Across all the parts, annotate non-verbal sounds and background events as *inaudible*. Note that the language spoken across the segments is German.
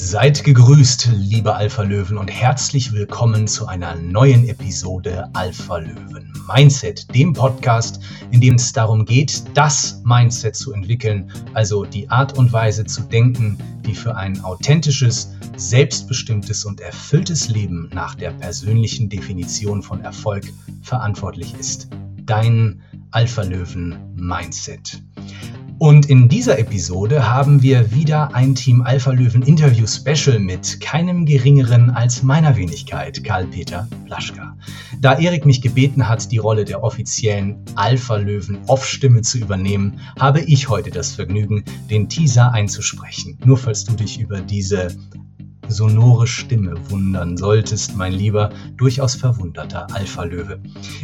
Seid gegrüßt, liebe Alpha-Löwen, und herzlich willkommen zu einer neuen Episode Alpha-Löwen Mindset, dem Podcast, in dem es darum geht, das Mindset zu entwickeln, also die Art und Weise zu denken, die für ein authentisches, selbstbestimmtes und erfülltes Leben nach der persönlichen Definition von Erfolg verantwortlich ist. Dein Alpha-Löwen Mindset. Und in dieser Episode haben wir wieder ein Team Alpha Löwen Interview Special mit keinem geringeren als meiner Wenigkeit, Karl-Peter Plaschka. Da Erik mich gebeten hat, die Rolle der offiziellen Alpha Löwen Off-Stimme zu übernehmen, habe ich heute das Vergnügen, den Teaser einzusprechen. Nur falls du dich über diese sonore Stimme wundern solltest, mein lieber, durchaus verwunderter Alpha-Löwe.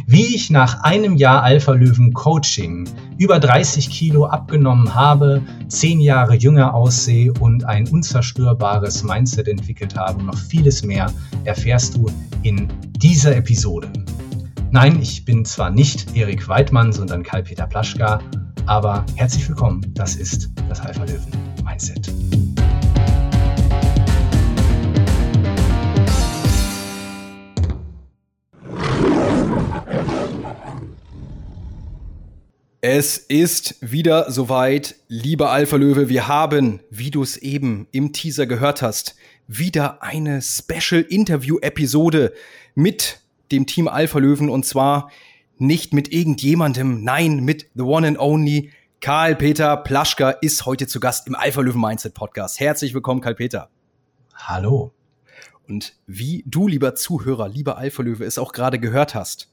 Wie ich nach einem Jahr Alpha-Löwen-Coaching über 30 Kilo abgenommen habe, 10 Jahre jünger aussehe und ein unzerstörbares Mindset entwickelt habe und noch vieles mehr, erfährst du in dieser Episode. Nein, ich bin zwar nicht Erik Weidmann, sondern Karl-Peter Plaschka, aber herzlich willkommen, das ist das Alpha-Löwen-Mindset. Es ist wieder soweit, lieber Alpha Löwe. Wir haben, wie du es eben im Teaser gehört hast, wieder eine Special Interview Episode mit dem Team Alpha Löwen und zwar nicht mit irgendjemandem, nein, mit the one and only Karl Peter Plaschka ist heute zu Gast im Alpha Löwen Mindset Podcast. Herzlich willkommen, Karl Peter. Hallo. Und wie du, lieber Zuhörer, lieber Alpha Löwe, es auch gerade gehört hast,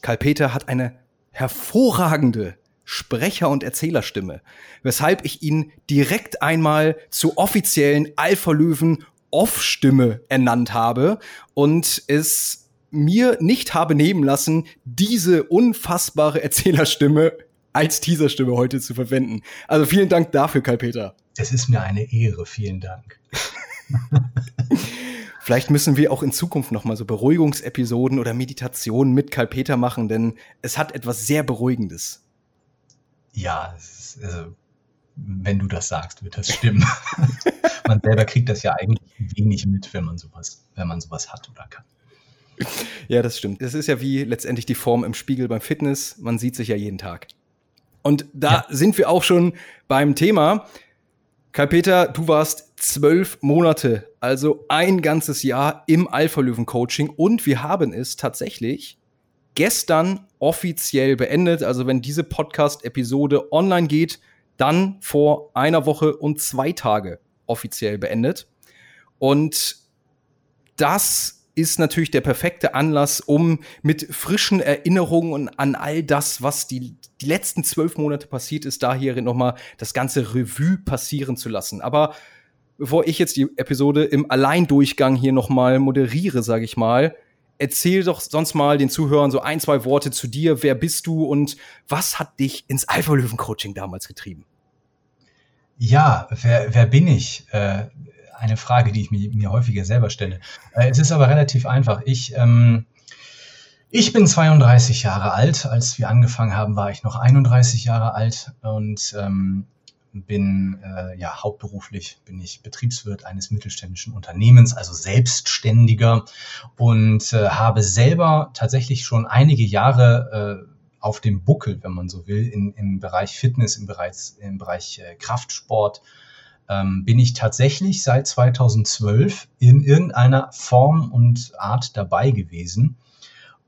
Karl Peter hat eine hervorragende Sprecher- und Erzählerstimme, weshalb ich ihn direkt einmal zur offiziellen Alpha-Löwen Off-Stimme ernannt habe und es mir nicht habe nehmen lassen, diese unfassbare Erzählerstimme als Teaserstimme heute zu verwenden. Also vielen Dank dafür, Karl-Peter. Es ist mir eine Ehre, vielen Dank. *laughs* Vielleicht müssen wir auch in Zukunft noch mal so Beruhigungsepisoden oder Meditationen mit Karl Peter machen, denn es hat etwas sehr Beruhigendes. Ja, ist, also, wenn du das sagst, wird das stimmen. *laughs* man selber kriegt das ja eigentlich wenig mit, wenn man sowas, wenn man sowas hat oder kann. Ja, das stimmt. Das ist ja wie letztendlich die Form im Spiegel beim Fitness. Man sieht sich ja jeden Tag. Und da ja. sind wir auch schon beim Thema. Karl-Peter, du warst zwölf Monate, also ein ganzes Jahr im Alpha-Löwen-Coaching und wir haben es tatsächlich gestern offiziell beendet. Also wenn diese Podcast-Episode online geht, dann vor einer Woche und zwei Tage offiziell beendet. Und das ist natürlich der perfekte Anlass, um mit frischen Erinnerungen an all das, was die, die letzten zwölf Monate passiert ist, da hier nochmal das ganze Revue passieren zu lassen. Aber bevor ich jetzt die Episode im Alleindurchgang hier nochmal moderiere, sage ich mal, erzähl doch sonst mal den Zuhörern so ein, zwei Worte zu dir. Wer bist du und was hat dich ins Alpha-Löwen-Coaching damals getrieben? Ja, wer, wer bin ich? Äh, eine Frage, die ich mir, mir häufiger selber stelle. Äh, es ist aber relativ einfach. Ich, ähm, ich bin 32 Jahre alt. Als wir angefangen haben, war ich noch 31 Jahre alt und ähm, bin äh, ja hauptberuflich bin ich Betriebswirt eines mittelständischen Unternehmens, also Selbstständiger und äh, habe selber tatsächlich schon einige Jahre äh, auf dem Buckel, wenn man so will, in, im Bereich Fitness, im Bereich, im Bereich äh, Kraftsport ähm, bin ich tatsächlich seit 2012 in irgendeiner Form und Art dabei gewesen.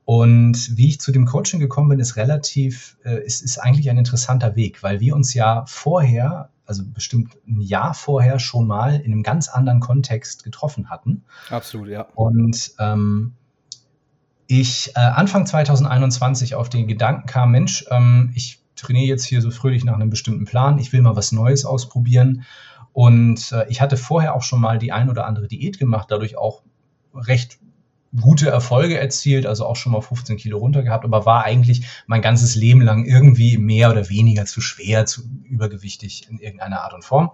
Und wie ich zu dem Coaching gekommen bin, ist relativ, äh, ist, ist eigentlich ein interessanter Weg, weil wir uns ja vorher, also bestimmt ein Jahr vorher schon mal in einem ganz anderen Kontext getroffen hatten. Absolut, ja. Und ähm, ich äh, Anfang 2021 auf den Gedanken kam, Mensch, ähm, ich trainiere jetzt hier so fröhlich nach einem bestimmten Plan, ich will mal was Neues ausprobieren und äh, ich hatte vorher auch schon mal die ein oder andere Diät gemacht, dadurch auch recht gute Erfolge erzielt, also auch schon mal 15 Kilo runter gehabt, aber war eigentlich mein ganzes Leben lang irgendwie mehr oder weniger zu schwer, zu übergewichtig in irgendeiner Art und Form.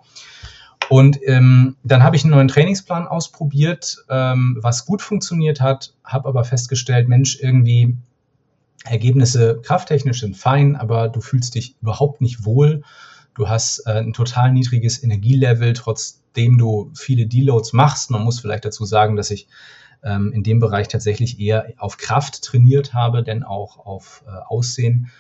Und ähm, dann habe ich einen neuen Trainingsplan ausprobiert, ähm, was gut funktioniert hat, habe aber festgestellt, Mensch, irgendwie Ergebnisse krafttechnisch sind fein, aber du fühlst dich überhaupt nicht wohl Du hast äh, ein total niedriges Energielevel, trotzdem du viele Deloads machst. Man muss vielleicht dazu sagen, dass ich ähm, in dem Bereich tatsächlich eher auf Kraft trainiert habe, denn auch auf äh, Aussehen.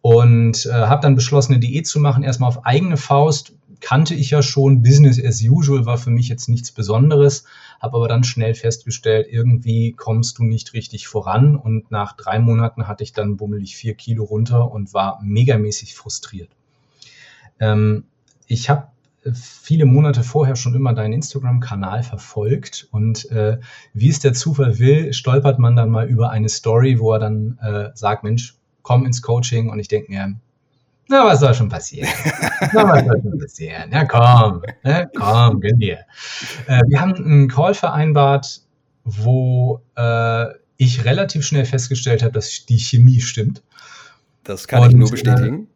Und äh, habe dann beschlossen, eine Diät zu machen, erstmal auf eigene Faust. Kannte ich ja schon, Business as usual war für mich jetzt nichts Besonderes, habe aber dann schnell festgestellt, irgendwie kommst du nicht richtig voran. Und nach drei Monaten hatte ich dann bummelig vier Kilo runter und war megamäßig frustriert. Ähm, ich habe viele Monate vorher schon immer deinen Instagram-Kanal verfolgt und äh, wie es der Zufall will, stolpert man dann mal über eine Story, wo er dann äh, sagt, Mensch, komm ins Coaching und ich denke mir, na, was soll schon passieren? *laughs* na, was soll schon passieren? Ja, komm, ne? komm, gönn dir. Äh, wir haben einen Call vereinbart, wo äh, ich relativ schnell festgestellt habe, dass die Chemie stimmt. Das kann und, ich nur bestätigen.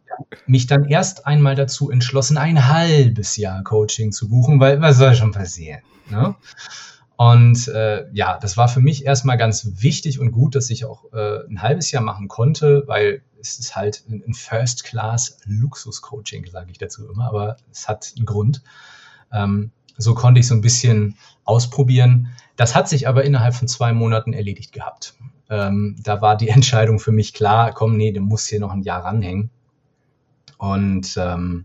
Mich dann erst einmal dazu entschlossen, ein halbes Jahr Coaching zu buchen, weil was soll schon passieren? Ne? Und äh, ja, das war für mich erstmal ganz wichtig und gut, dass ich auch äh, ein halbes Jahr machen konnte, weil es ist halt ein First-Class-Luxus-Coaching, sage ich dazu immer, aber es hat einen Grund. Ähm, so konnte ich so ein bisschen ausprobieren. Das hat sich aber innerhalb von zwei Monaten erledigt gehabt. Ähm, da war die *laughs* Entscheidung für mich klar, komm, nee, du musst hier noch ein Jahr ranhängen. Und ähm,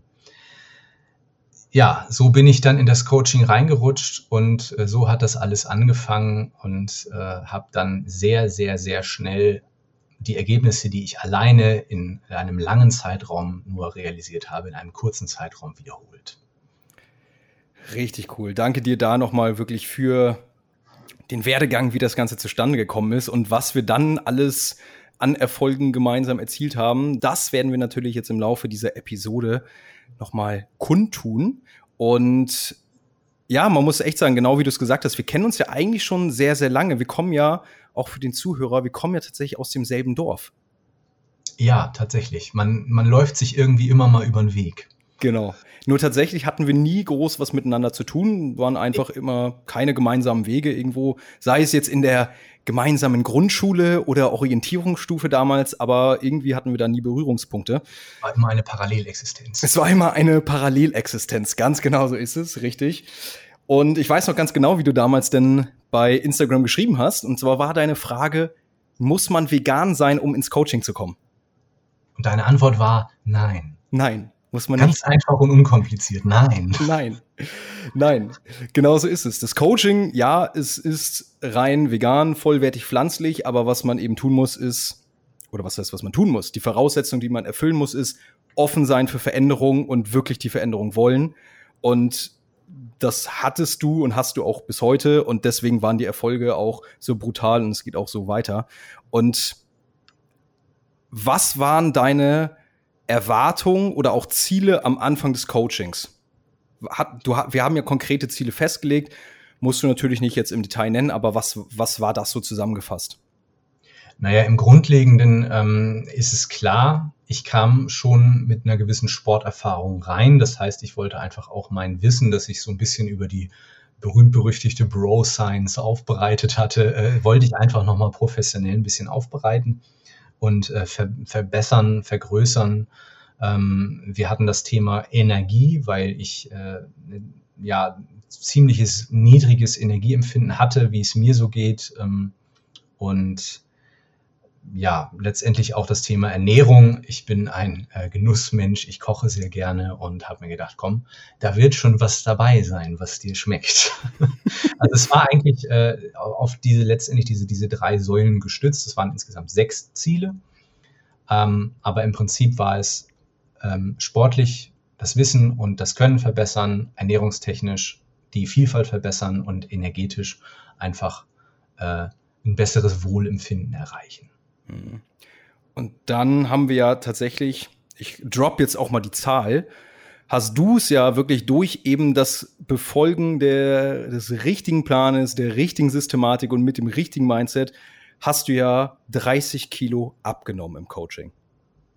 ja, so bin ich dann in das Coaching reingerutscht und äh, so hat das alles angefangen und äh, habe dann sehr, sehr, sehr schnell die Ergebnisse, die ich alleine in einem langen Zeitraum nur realisiert habe, in einem kurzen Zeitraum wiederholt. Richtig cool. Danke dir da nochmal wirklich für den Werdegang, wie das Ganze zustande gekommen ist und was wir dann alles an Erfolgen gemeinsam erzielt haben. Das werden wir natürlich jetzt im Laufe dieser Episode nochmal kundtun. Und ja, man muss echt sagen, genau wie du es gesagt hast, wir kennen uns ja eigentlich schon sehr, sehr lange. Wir kommen ja, auch für den Zuhörer, wir kommen ja tatsächlich aus demselben Dorf. Ja, tatsächlich. Man, man läuft sich irgendwie immer mal über den Weg. Genau. Nur tatsächlich hatten wir nie groß was miteinander zu tun, waren einfach immer keine gemeinsamen Wege irgendwo, sei es jetzt in der gemeinsamen Grundschule oder Orientierungsstufe damals, aber irgendwie hatten wir da nie Berührungspunkte. War immer eine Parallelexistenz. Es war immer eine Parallelexistenz, ganz genau so ist es, richtig. Und ich weiß noch ganz genau, wie du damals denn bei Instagram geschrieben hast. Und zwar war deine Frage, muss man vegan sein, um ins Coaching zu kommen? Und deine Antwort war nein. Nein. Muss man Ganz nicht einfach und unkompliziert. Nein. *laughs* Nein. Nein. Genauso ist es. Das Coaching, ja, es ist rein vegan, vollwertig pflanzlich, aber was man eben tun muss, ist, oder was heißt, was man tun muss? Die Voraussetzung, die man erfüllen muss, ist offen sein für Veränderungen und wirklich die Veränderung wollen. Und das hattest du und hast du auch bis heute und deswegen waren die Erfolge auch so brutal und es geht auch so weiter. Und was waren deine Erwartungen oder auch Ziele am Anfang des Coachings? Hat, du, wir haben ja konkrete Ziele festgelegt, musst du natürlich nicht jetzt im Detail nennen, aber was, was war das so zusammengefasst? Naja, im Grundlegenden ähm, ist es klar, ich kam schon mit einer gewissen Sporterfahrung rein. Das heißt, ich wollte einfach auch mein Wissen, das ich so ein bisschen über die berühmt-berüchtigte Bro-Science aufbereitet hatte, äh, wollte ich einfach nochmal professionell ein bisschen aufbereiten und äh, ver verbessern, vergrößern. Ähm, wir hatten das Thema Energie, weil ich äh, ja ziemliches niedriges Energieempfinden hatte, wie es mir so geht. Ähm, und ja, letztendlich auch das Thema Ernährung. Ich bin ein äh, Genussmensch, ich koche sehr gerne und habe mir gedacht, komm, da wird schon was dabei sein, was dir schmeckt. *laughs* also es war eigentlich äh, auf diese letztendlich diese, diese drei Säulen gestützt. Es waren insgesamt sechs Ziele. Ähm, aber im Prinzip war es ähm, sportlich das Wissen und das Können verbessern, ernährungstechnisch die Vielfalt verbessern und energetisch einfach äh, ein besseres Wohlempfinden erreichen. Mhm. Und dann haben wir ja tatsächlich, ich drop jetzt auch mal die Zahl, hast du es ja wirklich durch eben das Befolgen der, des richtigen Planes, der richtigen Systematik und mit dem richtigen Mindset, hast du ja 30 Kilo abgenommen im Coaching.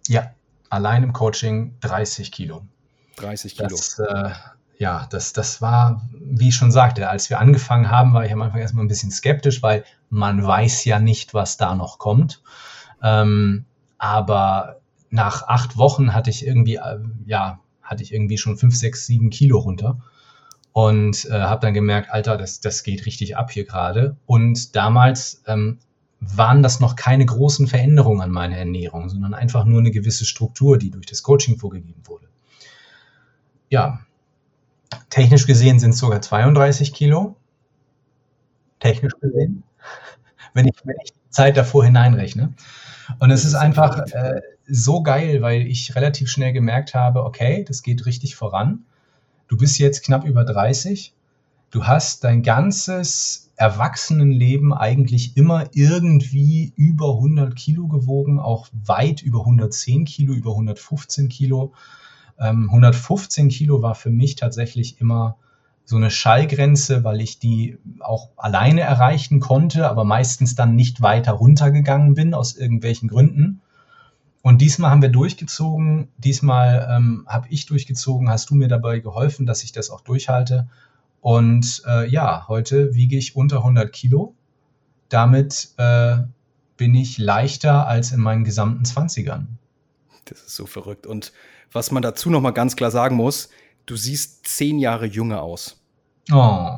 Ja, allein im Coaching 30 Kilo. 30 Kilo. Das, äh, ja, das, das war, wie ich schon sagte, als wir angefangen haben, war ich am Anfang erstmal ein bisschen skeptisch, weil man weiß ja nicht, was da noch kommt. Ähm, aber nach acht Wochen hatte ich irgendwie, äh, ja, hatte ich irgendwie schon 5, 6, 7 Kilo runter und äh, habe dann gemerkt, Alter, das, das geht richtig ab hier gerade. Und damals ähm, waren das noch keine großen Veränderungen an meiner Ernährung, sondern einfach nur eine gewisse Struktur, die durch das Coaching vorgegeben wurde. Ja, technisch gesehen sind es sogar 32 Kilo. Technisch gesehen. Wenn ich, wenn ich die Zeit davor hineinrechne. Und es ist einfach äh, so geil, weil ich relativ schnell gemerkt habe, okay, das geht richtig voran. Du bist jetzt knapp über 30. Du hast dein ganzes Erwachsenenleben eigentlich immer irgendwie über 100 Kilo gewogen, auch weit über 110 Kilo, über 115 Kilo. Ähm, 115 Kilo war für mich tatsächlich immer so eine Schallgrenze, weil ich die auch alleine erreichen konnte, aber meistens dann nicht weiter runtergegangen bin aus irgendwelchen Gründen. Und diesmal haben wir durchgezogen, diesmal ähm, habe ich durchgezogen, hast du mir dabei geholfen, dass ich das auch durchhalte. Und äh, ja, heute wiege ich unter 100 Kilo. Damit äh, bin ich leichter als in meinen gesamten 20ern. Das ist so verrückt. Und was man dazu noch mal ganz klar sagen muss, du siehst zehn Jahre jünger aus. Oh,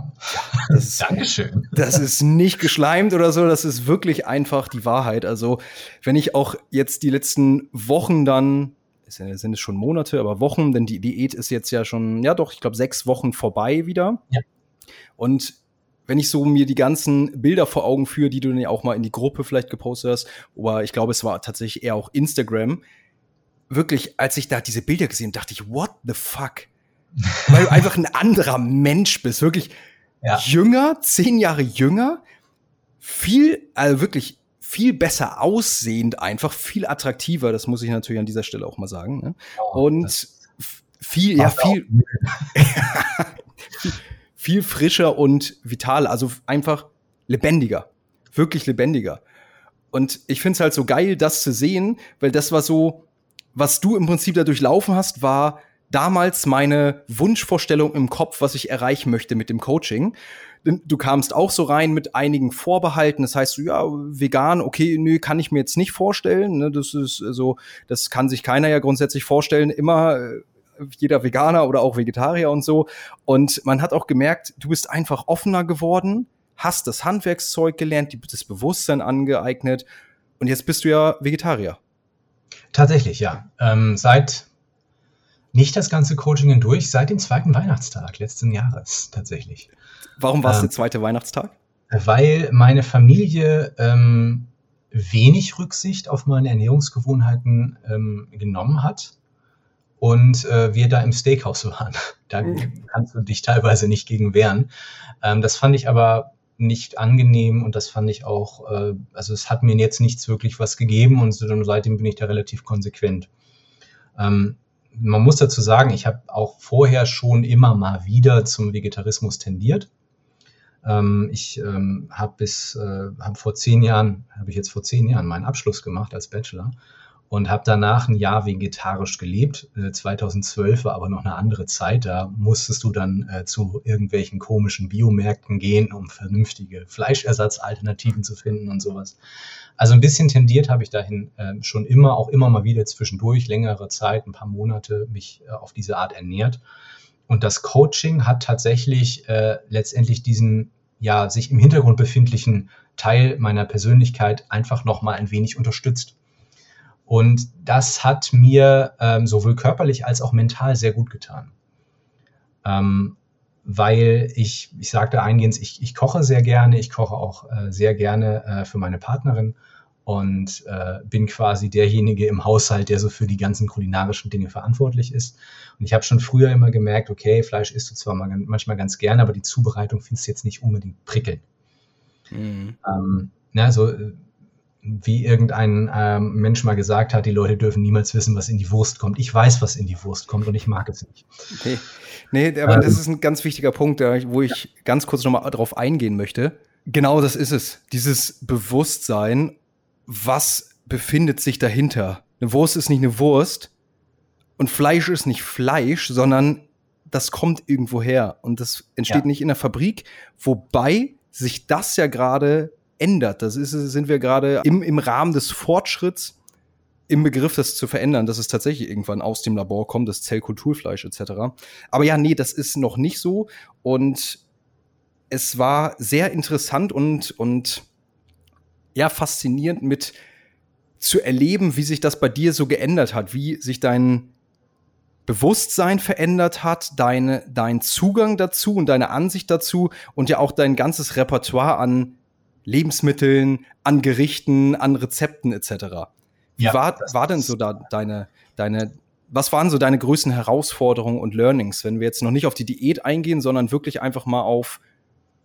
das ist, Dankeschön. Das ist nicht geschleimt oder so, das ist wirklich einfach die Wahrheit. Also, wenn ich auch jetzt die letzten Wochen dann, sind es schon Monate, aber Wochen, denn die Diät ist jetzt ja schon, ja doch, ich glaube, sechs Wochen vorbei wieder. Ja. Und wenn ich so mir die ganzen Bilder vor Augen führe, die du dann ja auch mal in die Gruppe vielleicht gepostet hast, aber ich glaube, es war tatsächlich eher auch Instagram, wirklich, als ich da diese Bilder gesehen dachte ich, what the fuck? weil du *laughs* einfach ein anderer Mensch bist. Wirklich ja. jünger, zehn Jahre jünger, viel, also wirklich viel besser aussehend, einfach viel attraktiver. Das muss ich natürlich an dieser Stelle auch mal sagen. Ne? Oh, Und viel, ja, viel, *laughs* *laughs* viel frischer und vital, also einfach lebendiger, wirklich lebendiger. Und ich finde es halt so geil, das zu sehen, weil das war so, was du im Prinzip da durchlaufen hast, war damals meine Wunschvorstellung im Kopf, was ich erreichen möchte mit dem Coaching. Du kamst auch so rein mit einigen Vorbehalten. Das heißt, ja, vegan, okay, nö, kann ich mir jetzt nicht vorstellen. Ne? Das ist so, das kann sich keiner ja grundsätzlich vorstellen. Immer äh, jeder Veganer oder auch Vegetarier und so. Und man hat auch gemerkt, du bist einfach offener geworden, hast das Handwerkszeug gelernt, das Bewusstsein angeeignet. Und jetzt bist du ja Vegetarier. Tatsächlich, ja. Ähm, seit nicht das ganze Coaching hindurch, seit dem zweiten Weihnachtstag letzten Jahres tatsächlich. Warum war es ähm, der zweite Weihnachtstag? Weil meine Familie ähm, wenig Rücksicht auf meine Ernährungsgewohnheiten ähm, genommen hat und äh, wir da im Steakhouse waren. *laughs* Da mhm. kannst du dich teilweise nicht gegen wehren. Ähm, das fand ich aber nicht angenehm und das fand ich auch, äh, also es hat mir jetzt nichts wirklich was gegeben und seitdem bin ich da relativ konsequent. Ähm, man muss dazu sagen, ich habe auch vorher schon immer mal wieder zum Vegetarismus tendiert. Ähm, ich ähm, habe bis, äh, habe vor zehn Jahren, habe ich jetzt vor zehn Jahren meinen Abschluss gemacht als Bachelor und habe danach ein Jahr vegetarisch gelebt. Äh, 2012 war aber noch eine andere Zeit. Da musstest du dann äh, zu irgendwelchen komischen Biomärkten gehen, um vernünftige Fleischersatzalternativen zu finden und sowas. Also ein bisschen tendiert habe ich dahin äh, schon immer, auch immer mal wieder zwischendurch, längere Zeit, ein paar Monate mich äh, auf diese Art ernährt. Und das Coaching hat tatsächlich äh, letztendlich diesen ja sich im Hintergrund befindlichen Teil meiner Persönlichkeit einfach noch mal ein wenig unterstützt. Und das hat mir ähm, sowohl körperlich als auch mental sehr gut getan. Ähm, weil ich, ich sagte eingehend, ich, ich koche sehr gerne, ich koche auch äh, sehr gerne äh, für meine Partnerin und äh, bin quasi derjenige im Haushalt, der so für die ganzen kulinarischen Dinge verantwortlich ist. Und ich habe schon früher immer gemerkt, okay, Fleisch isst du zwar mal, manchmal ganz gerne, aber die Zubereitung findest du jetzt nicht unbedingt prickelnd. Mhm. Ähm, na, so äh, wie irgendein ähm, Mensch mal gesagt hat, die Leute dürfen niemals wissen, was in die Wurst kommt. Ich weiß, was in die Wurst kommt und ich mag es nicht. Nee, nee aber ähm, das ist ein ganz wichtiger Punkt, wo ich ganz kurz nochmal drauf eingehen möchte. Genau das ist es. Dieses Bewusstsein, was befindet sich dahinter. Eine Wurst ist nicht eine Wurst und Fleisch ist nicht Fleisch, sondern das kommt irgendwo her und das entsteht ja. nicht in der Fabrik, wobei sich das ja gerade ändert. Das ist, sind wir gerade im, im Rahmen des Fortschritts im Begriff, das zu verändern, dass es tatsächlich irgendwann aus dem Labor kommt, das Zellkulturfleisch etc. Aber ja, nee, das ist noch nicht so. Und es war sehr interessant und, und ja, faszinierend mit zu erleben, wie sich das bei dir so geändert hat, wie sich dein Bewusstsein verändert hat, deine, dein Zugang dazu und deine Ansicht dazu und ja auch dein ganzes Repertoire an Lebensmitteln, an Gerichten, an Rezepten etc. Wie ja, war, war denn so da deine, deine, was waren so deine größten Herausforderungen und Learnings, wenn wir jetzt noch nicht auf die Diät eingehen, sondern wirklich einfach mal auf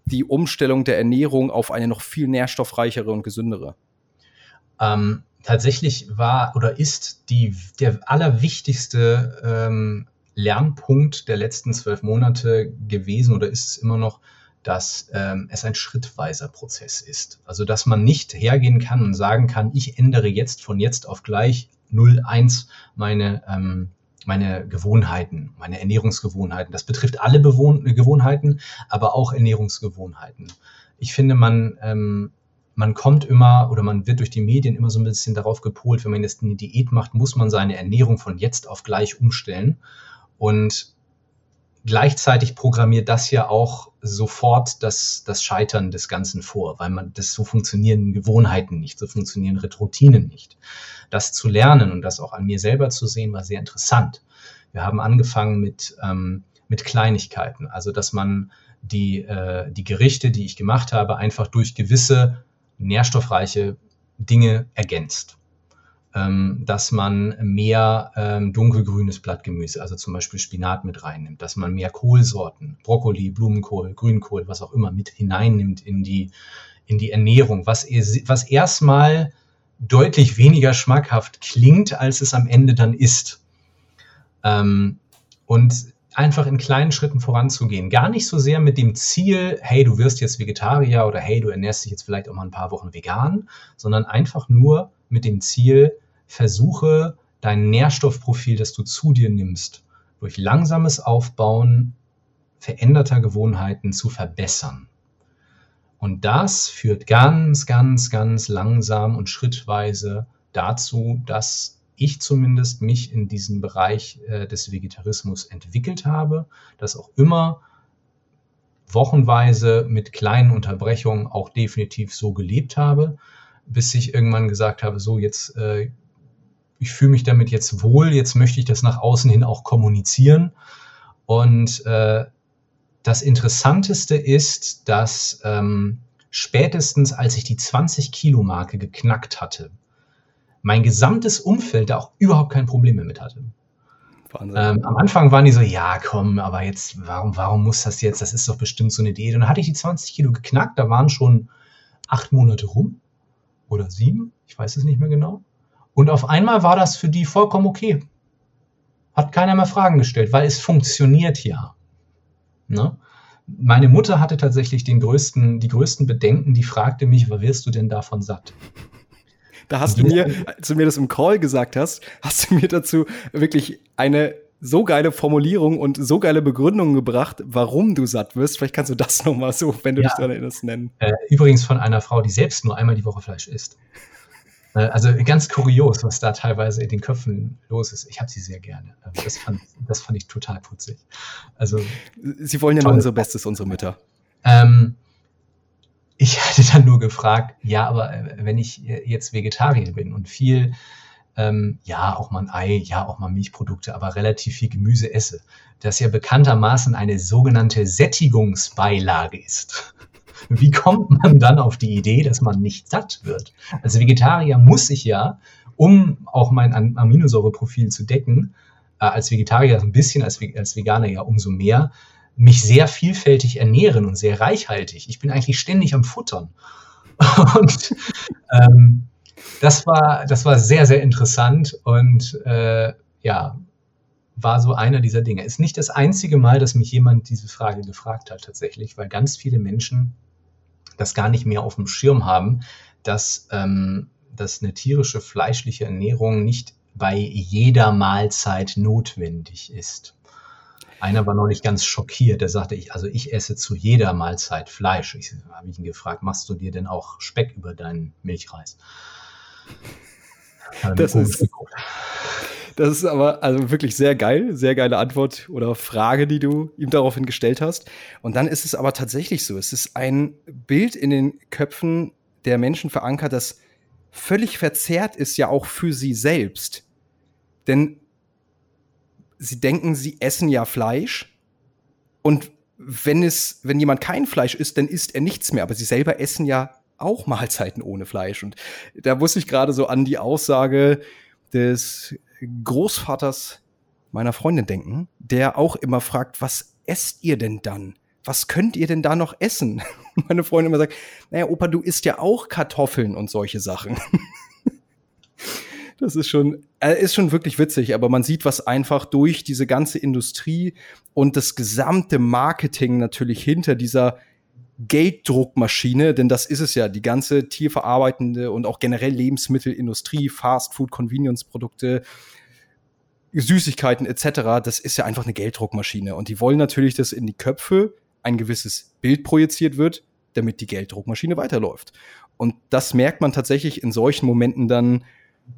die Umstellung der Ernährung auf eine noch viel nährstoffreichere und gesündere? Ähm, tatsächlich war oder ist die, der allerwichtigste ähm, Lernpunkt der letzten zwölf Monate gewesen oder ist es immer noch, dass ähm, es ein schrittweiser Prozess ist. Also dass man nicht hergehen kann und sagen kann, ich ändere jetzt von jetzt auf gleich 0,1 meine, ähm, meine Gewohnheiten, meine Ernährungsgewohnheiten. Das betrifft alle Bewohn Gewohnheiten, aber auch Ernährungsgewohnheiten. Ich finde, man, ähm, man kommt immer oder man wird durch die Medien immer so ein bisschen darauf gepolt, wenn man jetzt eine Diät macht, muss man seine Ernährung von jetzt auf gleich umstellen. Und gleichzeitig programmiert das ja auch sofort das, das Scheitern des Ganzen vor, weil man das so funktionieren Gewohnheiten nicht, so funktionieren Routinen nicht. Das zu lernen und das auch an mir selber zu sehen, war sehr interessant. Wir haben angefangen mit, ähm, mit Kleinigkeiten, also dass man die, äh, die Gerichte, die ich gemacht habe, einfach durch gewisse nährstoffreiche Dinge ergänzt dass man mehr ähm, dunkelgrünes Blattgemüse, also zum Beispiel Spinat mit reinnimmt, dass man mehr Kohlsorten, Brokkoli, Blumenkohl, Grünkohl, was auch immer mit hineinnimmt in die, in die Ernährung, was, was erstmal deutlich weniger schmackhaft klingt, als es am Ende dann ist. Ähm, und einfach in kleinen Schritten voranzugehen. Gar nicht so sehr mit dem Ziel, hey, du wirst jetzt Vegetarier oder hey, du ernährst dich jetzt vielleicht auch mal ein paar Wochen vegan, sondern einfach nur mit dem Ziel, versuche dein Nährstoffprofil, das du zu dir nimmst, durch langsames Aufbauen veränderter Gewohnheiten zu verbessern. Und das führt ganz, ganz, ganz langsam und schrittweise dazu, dass ich zumindest mich in diesem Bereich äh, des Vegetarismus entwickelt habe, das auch immer wochenweise mit kleinen Unterbrechungen auch definitiv so gelebt habe, bis ich irgendwann gesagt habe, so jetzt äh, ich fühle mich damit jetzt wohl, jetzt möchte ich das nach außen hin auch kommunizieren. Und äh, das Interessanteste ist, dass ähm, spätestens als ich die 20 Kilo Marke geknackt hatte, mein gesamtes Umfeld da auch überhaupt kein Problem mehr mit hatte. Ähm, am Anfang waren die so, ja, komm, aber jetzt, warum, warum muss das jetzt? Das ist doch bestimmt so eine Idee. Und dann hatte ich die 20 Kilo geknackt, da waren schon acht Monate rum oder sieben, ich weiß es nicht mehr genau. Und auf einmal war das für die vollkommen okay. Hat keiner mehr Fragen gestellt, weil es funktioniert ja. Ne? Meine Mutter hatte tatsächlich den größten, die größten Bedenken, die fragte mich, was wirst du denn davon satt? Da hast du mir, als du mir das im Call gesagt hast, hast du mir dazu wirklich eine so geile Formulierung und so geile Begründung gebracht, warum du satt wirst. Vielleicht kannst du das nochmal so, wenn du ja. dich daran erinnerst, nennen. Äh, übrigens von einer Frau, die selbst nur einmal die Woche Fleisch isst. Äh, also ganz kurios, was da teilweise in den Köpfen los ist. Ich habe sie sehr gerne. Also das fand, das fand ich total putzig. Also, sie wollen ja nur unser Bestes, unsere Mütter. Ähm, ich hatte dann nur gefragt, ja, aber äh, wenn ich jetzt Vegetarier bin und viel, ähm, ja, auch mal ein Ei, ja, auch mal Milchprodukte, aber relativ viel Gemüse esse, das ja bekanntermaßen eine sogenannte Sättigungsbeilage ist. Wie kommt man dann auf die Idee, dass man nicht satt wird? Als Vegetarier muss ich ja, um auch mein Aminosäureprofil zu decken, äh, als Vegetarier ein bisschen, als, Veganer ja umso mehr, mich sehr vielfältig ernähren und sehr reichhaltig. Ich bin eigentlich ständig am Futtern. *laughs* Und ähm, das, war, das war sehr, sehr interessant und äh, ja, war so einer dieser Dinge. Ist nicht das einzige Mal, dass mich jemand diese Frage gefragt hat, tatsächlich, weil ganz viele Menschen das gar nicht mehr auf dem Schirm haben, dass, ähm, dass eine tierische fleischliche Ernährung nicht bei jeder Mahlzeit notwendig ist. Einer war neulich ganz schockiert, der sagte, ich, also ich esse zu jeder Mahlzeit Fleisch. Ich habe ihn gefragt, machst du dir denn auch Speck über deinen Milchreis? *laughs* Das ist, Das ist aber also wirklich sehr geil, sehr geile Antwort oder Frage, die du ihm daraufhin gestellt hast. Und dann ist es aber tatsächlich so. Es ist ein Bild in den Köpfen der Menschen verankert, das völlig verzerrt ist ja auch für sie selbst. Denn sie denken, sie essen ja Fleisch und wenn es, wenn jemand kein Fleisch isst, dann isst er nichts mehr. Aber sie selber essen ja auch Mahlzeiten ohne Fleisch. Und da muss ich gerade so an die Aussage des Großvaters meiner Freundin denken, der auch immer fragt, was esst ihr denn dann? Was könnt ihr denn da noch essen? *laughs* Meine Freundin immer sagt, naja, Opa, du isst ja auch Kartoffeln und solche Sachen. *laughs* Das ist schon, äh, ist schon wirklich witzig, aber man sieht, was einfach durch diese ganze Industrie und das gesamte Marketing natürlich hinter dieser Gelddruckmaschine, denn das ist es ja, die ganze tierverarbeitende und auch generell Lebensmittelindustrie, Fastfood, Convenience-Produkte, Süßigkeiten etc., das ist ja einfach eine Gelddruckmaschine. Und die wollen natürlich, dass in die Köpfe ein gewisses Bild projiziert wird, damit die Gelddruckmaschine weiterläuft. Und das merkt man tatsächlich in solchen Momenten dann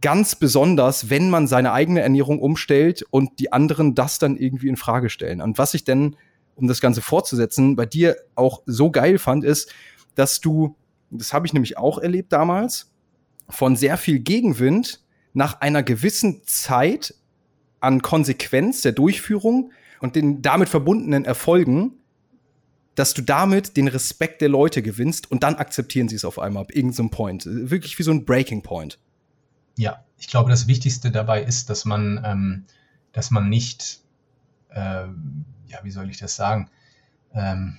ganz besonders, wenn man seine eigene Ernährung umstellt und die anderen das dann irgendwie in Frage stellen. Und was ich denn um das Ganze fortzusetzen, bei dir auch so geil fand, ist, dass du, das habe ich nämlich auch erlebt damals, von sehr viel Gegenwind nach einer gewissen Zeit an Konsequenz der Durchführung und den damit verbundenen Erfolgen, dass du damit den Respekt der Leute gewinnst und dann akzeptieren sie es auf einmal ab irgendeinem Point. Wirklich wie so ein Breaking Point. Ja, ich glaube, das Wichtigste dabei ist, dass man, ähm, dass man nicht ähm, ja, wie soll ich das sagen, ähm,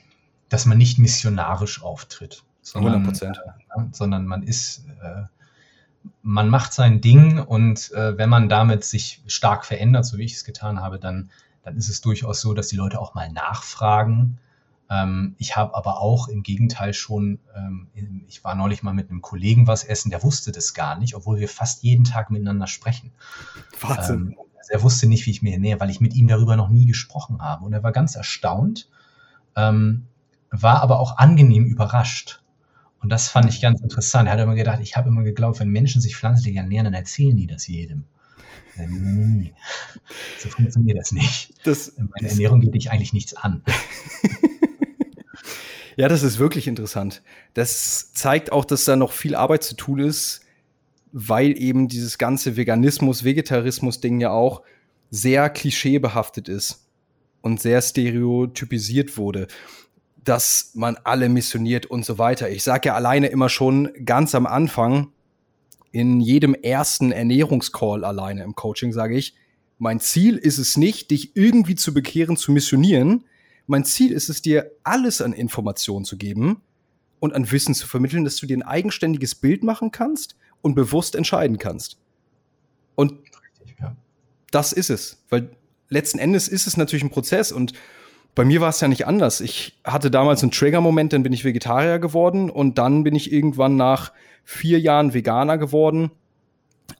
dass man nicht missionarisch auftritt, sondern, 100%. Äh, sondern man ist, äh, man macht sein Ding und äh, wenn man damit sich stark verändert, so wie ich es getan habe, dann, dann ist es durchaus so, dass die Leute auch mal nachfragen. Ähm, ich habe aber auch im Gegenteil schon, ähm, ich war neulich mal mit einem Kollegen was essen, der wusste das gar nicht, obwohl wir fast jeden Tag miteinander sprechen. Wahnsinn. Ähm, er wusste nicht, wie ich mir nähe, weil ich mit ihm darüber noch nie gesprochen habe. Und er war ganz erstaunt, ähm, war aber auch angenehm überrascht. Und das fand ich ganz interessant. Er hat immer gedacht, ich habe immer geglaubt, wenn Menschen sich pflanzlich ernähren, dann erzählen die das jedem. Nee. So funktioniert das nicht. Das, Meine Ernährung geht dich eigentlich nichts an. *laughs* ja, das ist wirklich interessant. Das zeigt auch, dass da noch viel Arbeit zu tun ist, weil eben dieses ganze Veganismus, Vegetarismus-Ding ja auch sehr klischeebehaftet ist und sehr stereotypisiert wurde, dass man alle missioniert und so weiter. Ich sage ja alleine immer schon ganz am Anfang, in jedem ersten Ernährungscall alleine im Coaching sage ich, mein Ziel ist es nicht, dich irgendwie zu bekehren, zu missionieren. Mein Ziel ist es, dir alles an Informationen zu geben und an Wissen zu vermitteln, dass du dir ein eigenständiges Bild machen kannst und bewusst entscheiden kannst. Und ja. das ist es, weil letzten Endes ist es natürlich ein Prozess und bei mir war es ja nicht anders. Ich hatte damals einen Trigger-Moment, dann bin ich Vegetarier geworden und dann bin ich irgendwann nach vier Jahren Veganer geworden.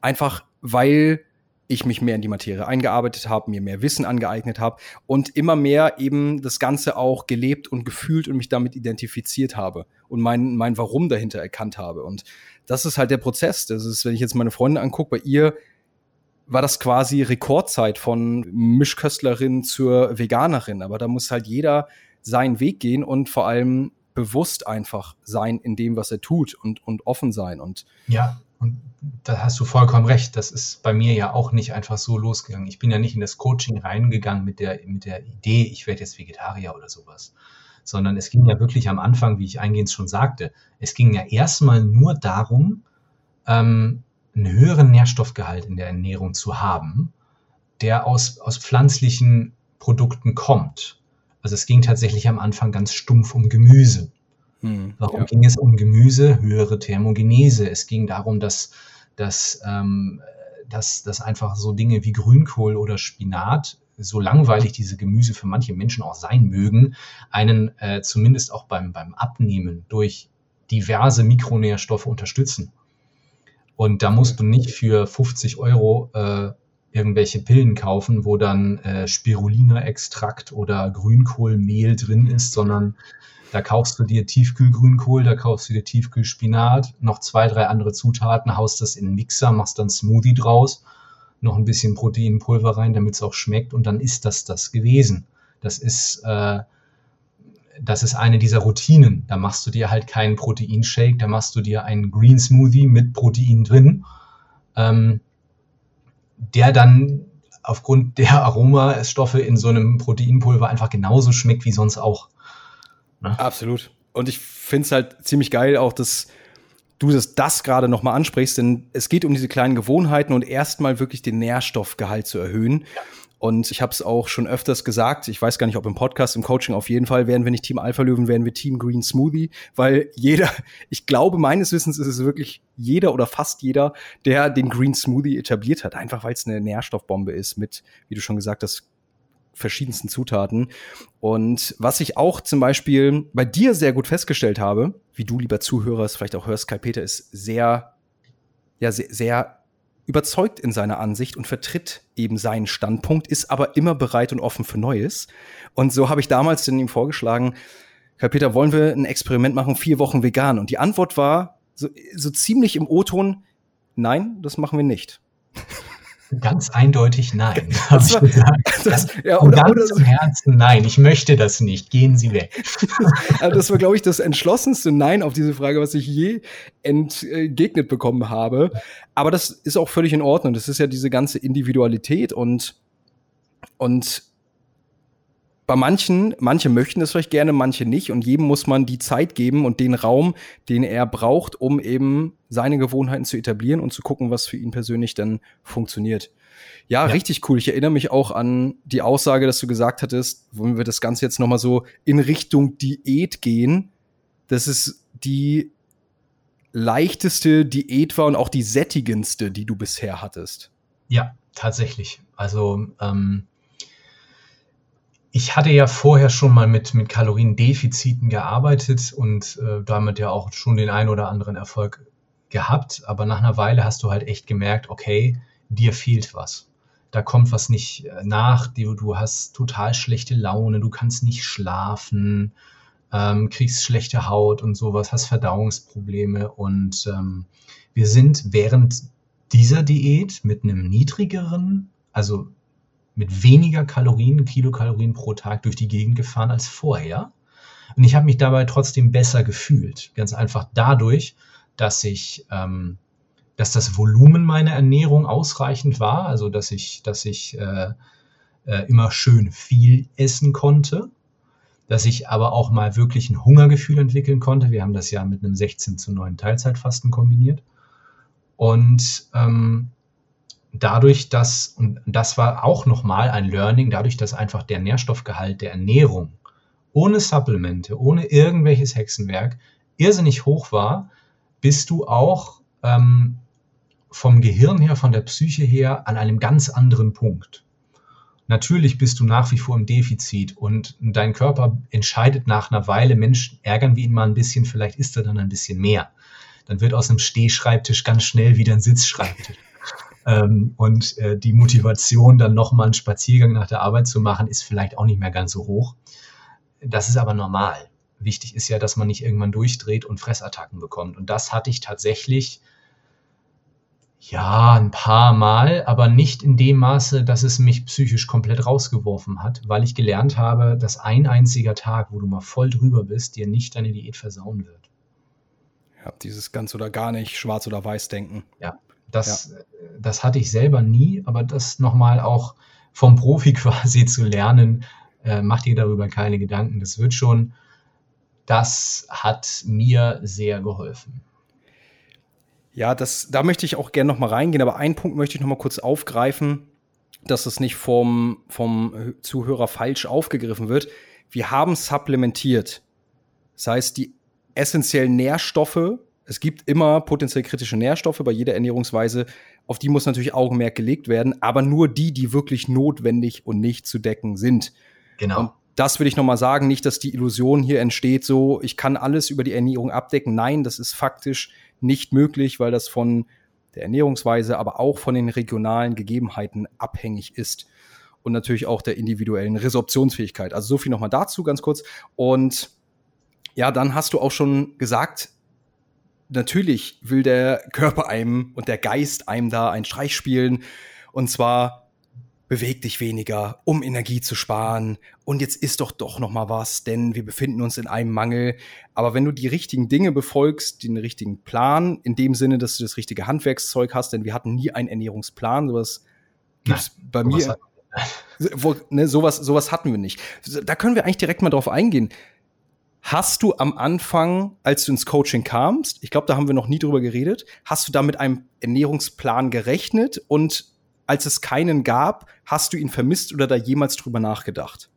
Einfach weil ich mich mehr in die Materie eingearbeitet habe, mir mehr Wissen angeeignet habe und immer mehr eben das Ganze auch gelebt und gefühlt und mich damit identifiziert habe und mein, mein Warum dahinter erkannt habe. Und das ist halt der Prozess. Das ist, wenn ich jetzt meine Freunde angucke, bei ihr war das quasi Rekordzeit von Mischköstlerin zur Veganerin. Aber da muss halt jeder seinen Weg gehen und vor allem bewusst einfach sein in dem, was er tut und, und offen sein. Und ja, und da hast du vollkommen recht. Das ist bei mir ja auch nicht einfach so losgegangen. Ich bin ja nicht in das Coaching reingegangen mit der, mit der Idee, ich werde jetzt Vegetarier oder sowas. Sondern es ging ja wirklich am Anfang, wie ich eingehend schon sagte, es ging ja erstmal nur darum, ähm, einen höheren Nährstoffgehalt in der Ernährung zu haben, der aus, aus pflanzlichen Produkten kommt. Also es ging tatsächlich am Anfang ganz stumpf um Gemüse. Hm, Warum ja. ging es um Gemüse? Höhere Thermogenese. Es ging darum, dass, dass, ähm, dass, dass einfach so Dinge wie Grünkohl oder Spinat, so langweilig diese Gemüse für manche Menschen auch sein mögen, einen äh, zumindest auch beim, beim Abnehmen durch diverse Mikronährstoffe unterstützen. Und da musst du nicht für 50 Euro äh, irgendwelche Pillen kaufen, wo dann äh, Spirulina-Extrakt oder Grünkohlmehl drin ist, sondern da kaufst du dir Tiefkühlgrünkohl, da kaufst du dir Tiefkühlspinat, noch zwei, drei andere Zutaten, haust das in den Mixer, machst dann Smoothie draus, noch ein bisschen Proteinpulver rein, damit es auch schmeckt und dann ist das das gewesen. Das ist, äh, das ist eine dieser Routinen. Da machst du dir halt keinen Proteinshake, da machst du dir einen Green Smoothie mit Protein drin, ähm, der dann aufgrund der Aromastoffe in so einem Proteinpulver einfach genauso schmeckt wie sonst auch. Ne? Absolut. Und ich finde es halt ziemlich geil, auch dass du das, das gerade nochmal ansprichst, denn es geht um diese kleinen Gewohnheiten und erstmal wirklich den Nährstoffgehalt zu erhöhen. Ja. Und ich habe es auch schon öfters gesagt, ich weiß gar nicht, ob im Podcast, im Coaching auf jeden Fall, wären wir nicht Team Alpha Löwen, wären wir Team Green Smoothie, weil jeder, *laughs* ich glaube, meines Wissens ist es wirklich jeder oder fast jeder, der den Green Smoothie etabliert hat, einfach weil es eine Nährstoffbombe ist mit, wie du schon gesagt hast, verschiedensten Zutaten. Und was ich auch zum Beispiel bei dir sehr gut festgestellt habe, wie du, lieber Zuhörer, es vielleicht auch hörst, Kai Peter ist sehr, ja, sehr, sehr überzeugt in seiner Ansicht und vertritt eben seinen Standpunkt, ist aber immer bereit und offen für Neues. Und so habe ich damals ihm vorgeschlagen, Herr Peter, wollen wir ein Experiment machen, vier Wochen vegan? Und die Antwort war so, so ziemlich im O-Ton, nein, das machen wir nicht. Ganz eindeutig nein. *laughs* *laughs* Das war, das, ja, oder, ganz oder, zum Herzen nein, ich möchte das nicht. Gehen Sie weg. *laughs* Also das war, glaube ich, das entschlossenste Nein auf diese Frage, was ich je entgegnet bekommen habe. Aber das ist auch völlig in Ordnung. Das ist ja diese ganze Individualität und, und bei manchen, manche möchten es vielleicht gerne, manche nicht. Und jedem muss man die Zeit geben und den Raum, den er braucht, um eben seine Gewohnheiten zu etablieren und zu gucken, was für ihn persönlich dann funktioniert. Ja, ja, richtig cool. Ich erinnere mich auch an die Aussage, dass du gesagt hattest, wollen wir das Ganze jetzt nochmal so in Richtung Diät gehen. Das ist die leichteste Diät war und auch die sättigendste, die du bisher hattest. Ja, tatsächlich. Also ähm, ich hatte ja vorher schon mal mit, mit Kaloriendefiziten gearbeitet und äh, damit ja auch schon den ein oder anderen Erfolg gehabt. Aber nach einer Weile hast du halt echt gemerkt, okay, dir fehlt was. Da kommt was nicht äh, nach, du, du hast total schlechte Laune, du kannst nicht schlafen, ähm, kriegst schlechte Haut und sowas, hast Verdauungsprobleme. Und ähm, wir sind während dieser Diät mit einem niedrigeren, also mit weniger Kalorien, Kilokalorien pro Tag durch die Gegend gefahren als vorher. Und ich habe mich dabei trotzdem besser gefühlt. Ganz einfach dadurch, dass ich, ähm, dass das Volumen meiner Ernährung ausreichend war, also dass ich, dass ich äh, äh, immer schön viel essen konnte, dass ich aber auch mal wirklich ein Hungergefühl entwickeln konnte. Wir haben das ja mit einem 16 zu 9 Teilzeitfasten kombiniert. Und ähm, dadurch, dass, und das war auch nochmal ein Learning, dadurch, dass einfach der Nährstoffgehalt der Ernährung ohne Supplemente, ohne irgendwelches Hexenwerk irrsinnig hoch war, bist du auch ähm, vom Gehirn her, von der Psyche her an einem ganz anderen Punkt. Natürlich bist du nach wie vor im Defizit und dein Körper entscheidet nach einer Weile, Mensch, ärgern wir ihn mal ein bisschen, vielleicht isst er dann ein bisschen mehr. Dann wird aus einem Stehschreibtisch ganz schnell wieder ein Sitzschreibtisch. Ähm, und äh, die Motivation, dann nochmal einen Spaziergang nach der Arbeit zu machen, ist vielleicht auch nicht mehr ganz so hoch. Das ist aber normal. Wichtig ist ja, dass man nicht irgendwann durchdreht und Fressattacken bekommt. Und das hatte ich tatsächlich, ja, ein paar Mal, aber nicht in dem Maße, dass es mich psychisch komplett rausgeworfen hat, weil ich gelernt habe, dass ein einziger Tag, wo du mal voll drüber bist, dir nicht deine Diät versauen wird. Ja, dieses ganz oder gar nicht, schwarz oder weiß denken. Ja, das, ja. das hatte ich selber nie, aber das nochmal auch vom Profi *laughs* quasi zu lernen, äh, macht dir darüber keine Gedanken. Das wird schon, das hat mir sehr geholfen. Ja, das, da möchte ich auch gerne nochmal reingehen, aber einen Punkt möchte ich nochmal kurz aufgreifen, dass es nicht vom, vom Zuhörer falsch aufgegriffen wird. Wir haben supplementiert. Das heißt, die essentiellen Nährstoffe es gibt immer potenziell kritische Nährstoffe bei jeder Ernährungsweise. Auf die muss natürlich Augenmerk gelegt werden, aber nur die, die wirklich notwendig und nicht zu decken sind. Genau. Und das will ich nochmal sagen, nicht, dass die Illusion hier entsteht, so, ich kann alles über die Ernährung abdecken. Nein, das ist faktisch nicht möglich, weil das von der Ernährungsweise, aber auch von den regionalen Gegebenheiten abhängig ist. Und natürlich auch der individuellen Resorptionsfähigkeit. Also so viel nochmal dazu ganz kurz. Und ja, dann hast du auch schon gesagt, natürlich will der Körper einem und der Geist einem da einen Streich spielen Und zwar beweg dich weniger, um Energie zu sparen. Und jetzt ist doch doch noch mal was, denn wir befinden uns in einem Mangel. Aber wenn du die richtigen Dinge befolgst, den richtigen Plan, in dem Sinne, dass du das richtige Handwerkszeug hast, denn wir hatten nie einen Ernährungsplan, sowas gibt's Nein, bei mir. *laughs* Wo, ne, sowas, sowas hatten wir nicht. Da können wir eigentlich direkt mal drauf eingehen. Hast du am Anfang, als du ins Coaching kamst, ich glaube, da haben wir noch nie drüber geredet, hast du da mit einem Ernährungsplan gerechnet und als es keinen gab, hast du ihn vermisst oder da jemals drüber nachgedacht?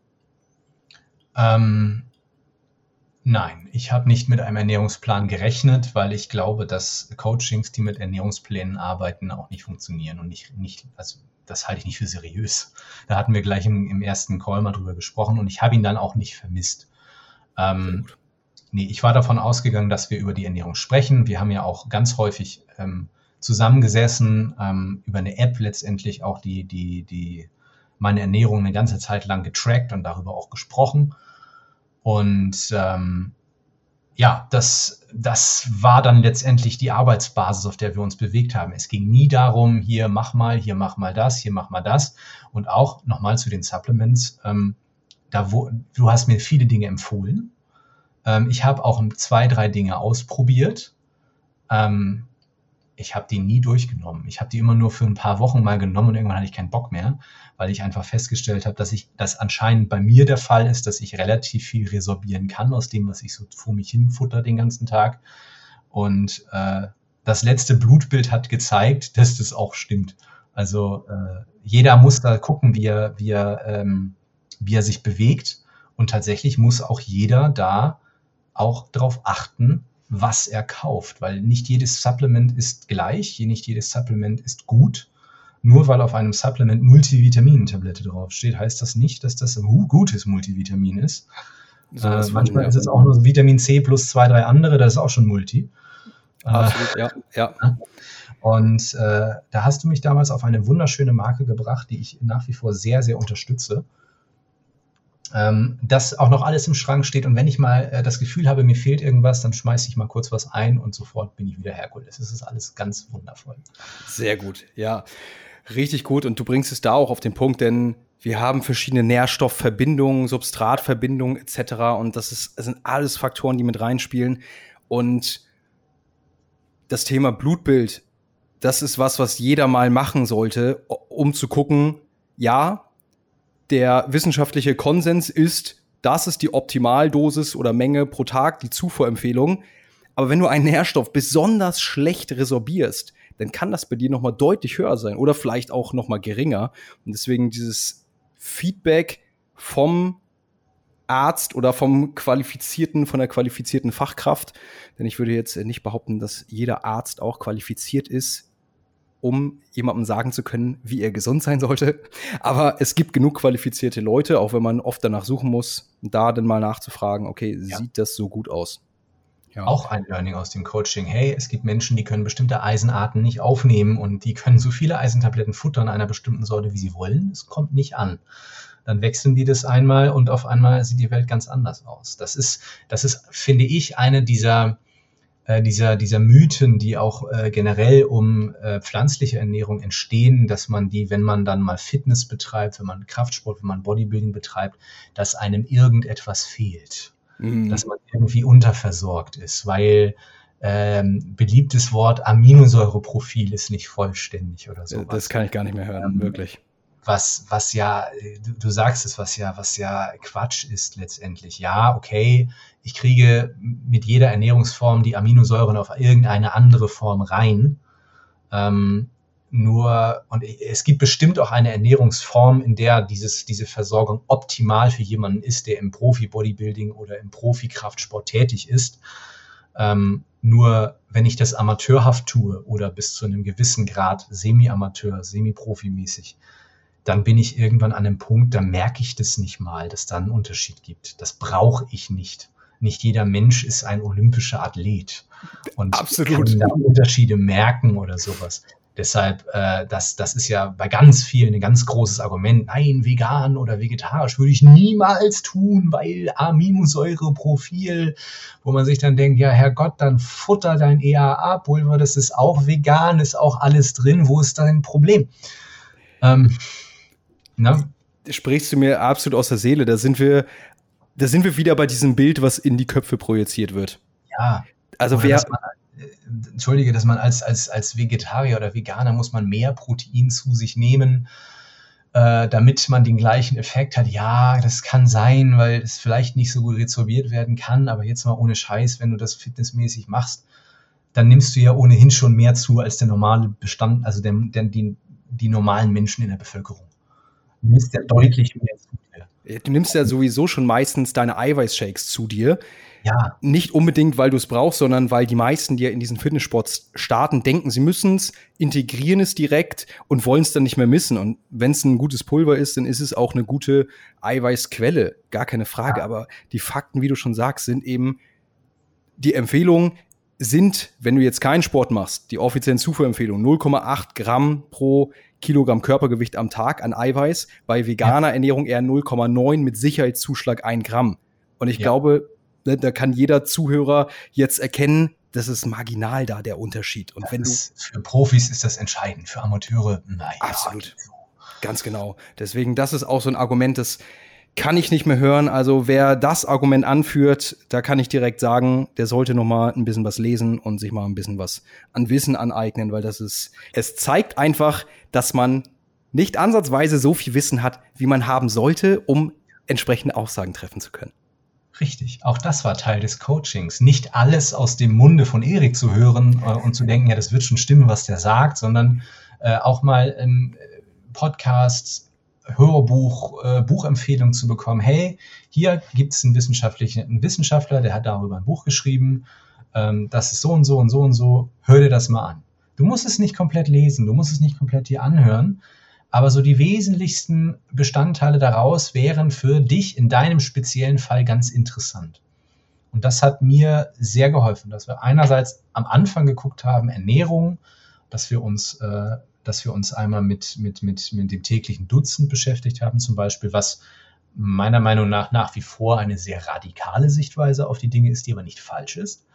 Ähm, nein, ich habe nicht mit einem Ernährungsplan gerechnet, weil ich glaube, dass Coachings, die mit Ernährungsplänen arbeiten, auch nicht funktionieren und nicht, nicht also das halte ich nicht für seriös. Da hatten wir gleich im, im ersten Call mal drüber gesprochen und ich habe ihn dann auch nicht vermisst. Ähm, nee, ich war davon ausgegangen, dass wir über die Ernährung sprechen. Wir haben ja auch ganz häufig ähm, zusammengesessen, ähm, über eine App letztendlich auch die, die, die, meine Ernährung eine ganze Zeit lang getrackt und darüber auch gesprochen. Und ähm, ja, das, das war dann letztendlich die Arbeitsbasis, auf der wir uns bewegt haben. Es ging nie darum, hier mach mal, hier mach mal das, hier mach mal das. Und auch nochmal zu den Supplements. Ähm, da wo, du hast mir viele Dinge empfohlen. Ähm, ich habe auch zwei, drei Dinge ausprobiert. Ähm, ich habe die nie durchgenommen. Ich habe die immer nur für ein paar Wochen mal genommen und irgendwann hatte ich keinen Bock mehr, weil ich einfach festgestellt habe, dass ich das anscheinend bei mir der Fall ist, dass ich relativ viel resorbieren kann aus dem, was ich so vor mich hinfutter den ganzen Tag. Und äh, das letzte Blutbild hat gezeigt, dass das auch stimmt. Also äh, jeder muss da gucken, wie er, wie er, ähm, wie er sich bewegt. Und tatsächlich muss auch jeder da auch darauf achten, was er kauft, weil nicht jedes Supplement ist gleich, nicht jedes Supplement ist gut. Nur weil auf einem Supplement Multivitamin-Tablette draufsteht, heißt das nicht, dass das ein gutes Multivitamin ist. So äh, manchmal ist es auch nur Vitamin C plus zwei, drei andere, das ist auch schon Multi. Absolut, äh, ja, ja. Und äh, da hast du mich damals auf eine wunderschöne Marke gebracht, die ich nach wie vor sehr, sehr unterstütze ähm, dass auch noch alles im Schrank steht und wenn ich mal äh, das Gefühl habe, mir fehlt irgendwas, dann schmeiße ich mal kurz was ein und sofort bin ich wieder Herkules. Es ist alles ganz wundervoll. Sehr gut, ja. Richtig gut und du bringst es da auch auf den Punkt, denn wir haben verschiedene Nährstoffverbindungen, Substratverbindungen etc. Und das, ist, das sind alles Faktoren, die mit reinspielen. Und das Thema Blutbild, das ist was, was jeder mal machen sollte, um zu gucken, ja, der wissenschaftliche Konsens ist, das ist die Optimaldosis oder Menge pro Tag, die Zufuhrempfehlung. Aber wenn du einen Nährstoff besonders schlecht resorbierst, dann kann das bei dir noch mal deutlich höher sein oder vielleicht auch noch mal geringer. Und deswegen dieses Feedback vom Arzt oder vom qualifizierten, von der qualifizierten Fachkraft. Denn ich würde jetzt nicht behaupten, dass jeder Arzt auch qualifiziert ist, um jemandem sagen zu können, wie er gesund sein sollte. Aber es gibt genug qualifizierte Leute, auch wenn man oft danach suchen muss, da dann mal nachzufragen, okay, ja. sieht das so gut aus? Ja. Auch ein Learning aus dem Coaching. Hey, es gibt Menschen, die können bestimmte Eisenarten nicht aufnehmen und die können so viele Eisentabletten futtern einer bestimmten Sorte, wie sie wollen. Es kommt nicht an. Dann wechseln die das einmal und auf einmal sieht die Welt ganz anders aus. Das ist, das ist, finde ich, eine dieser, dieser, dieser Mythen, die auch äh, generell um äh, pflanzliche Ernährung entstehen, dass man die, wenn man dann mal Fitness betreibt, wenn man Kraftsport, wenn man Bodybuilding betreibt, dass einem irgendetwas fehlt. Mhm. Dass man irgendwie unterversorgt ist, weil ähm, beliebtes Wort Aminosäureprofil ist nicht vollständig oder so. Das kann ich gar nicht mehr hören, ähm, wirklich was, was ja, du, du sagst es, was ja, was ja Quatsch ist letztendlich. Ja, okay, ich kriege mit jeder Ernährungsform die Aminosäuren auf irgendeine andere Form rein. Ähm, nur, und es gibt bestimmt auch eine Ernährungsform, in der dieses, diese Versorgung optimal für jemanden ist, der im Profi-Bodybuilding oder im Profi-Kraftsport tätig ist. Ähm, nur wenn ich das amateurhaft tue oder bis zu einem gewissen Grad semi-amateur, semi-profi-mäßig, dann bin ich irgendwann an einem Punkt, da merke ich das nicht mal, dass da einen Unterschied gibt. Das brauche ich nicht. Nicht jeder Mensch ist ein olympischer Athlet und Absolut. kann da Unterschiede merken oder sowas. Deshalb, äh, das, das ist ja bei ganz vielen ein ganz großes Argument. Nein, vegan oder vegetarisch würde ich niemals tun, weil Aminosäureprofil, wo man sich dann denkt, ja, Herrgott, dann futter dein EAA-Pulver, das ist auch vegan, ist auch alles drin, wo ist dein Problem? Ähm, na? Sprichst du mir absolut aus der Seele. Da sind wir, da sind wir wieder bei diesem Bild, was in die Köpfe projiziert wird. Ja. Also wer. Dass man, äh, Entschuldige, dass man als, als, als Vegetarier oder Veganer muss man mehr Protein zu sich nehmen, äh, damit man den gleichen Effekt hat. Ja, das kann sein, weil es vielleicht nicht so gut resorbiert werden kann, aber jetzt mal ohne Scheiß, wenn du das fitnessmäßig machst, dann nimmst du ja ohnehin schon mehr zu als der normale Bestand, also der, der, die, die normalen Menschen in der Bevölkerung. Du nimmst ja deutlich mehr zu dir. Du nimmst ja sowieso schon meistens deine Eiweißshakes zu dir. Ja. Nicht unbedingt, weil du es brauchst, sondern weil die meisten, die ja in diesen Fitnesssports starten, denken, sie müssen es, integrieren es direkt und wollen es dann nicht mehr missen. Und wenn es ein gutes Pulver ist, dann ist es auch eine gute Eiweißquelle. Gar keine Frage. Ja. Aber die Fakten, wie du schon sagst, sind eben die Empfehlung, sind, wenn du jetzt keinen Sport machst, die offiziellen Zufuhrempfehlungen 0,8 Gramm pro Kilogramm Körpergewicht am Tag an Eiweiß, bei veganer ja. Ernährung eher 0,9 mit Sicherheitszuschlag 1 Gramm. Und ich ja. glaube, ne, da kann jeder Zuhörer jetzt erkennen, das ist marginal da der Unterschied. Und das wenn du für Profis ist das entscheidend, für Amateure nein. Absolut. Ganz genau. Deswegen, das ist auch so ein Argument, das kann ich nicht mehr hören. Also wer das Argument anführt, da kann ich direkt sagen, der sollte noch mal ein bisschen was lesen und sich mal ein bisschen was an Wissen aneignen, weil das ist, es zeigt einfach, dass man nicht ansatzweise so viel Wissen hat, wie man haben sollte, um entsprechende Aussagen treffen zu können. Richtig, auch das war Teil des Coachings. Nicht alles aus dem Munde von Erik zu hören äh, und zu denken, ja, das wird schon stimmen, was der sagt, sondern äh, auch mal ähm, Podcasts, Hörbuch, äh, Buchempfehlung zu bekommen. Hey, hier gibt es einen, wissenschaftlichen, einen Wissenschaftler, der hat darüber ein Buch geschrieben. Ähm, das ist so und so und so und so. Hör dir das mal an. Du musst es nicht komplett lesen, du musst es nicht komplett dir anhören, aber so die wesentlichsten Bestandteile daraus wären für dich in deinem speziellen Fall ganz interessant. Und das hat mir sehr geholfen, dass wir einerseits am Anfang geguckt haben, Ernährung, dass wir uns äh, dass wir uns einmal mit, mit, mit, mit dem täglichen Dutzend beschäftigt haben, zum Beispiel, was meiner Meinung nach nach wie vor eine sehr radikale Sichtweise auf die Dinge ist, die aber nicht falsch ist.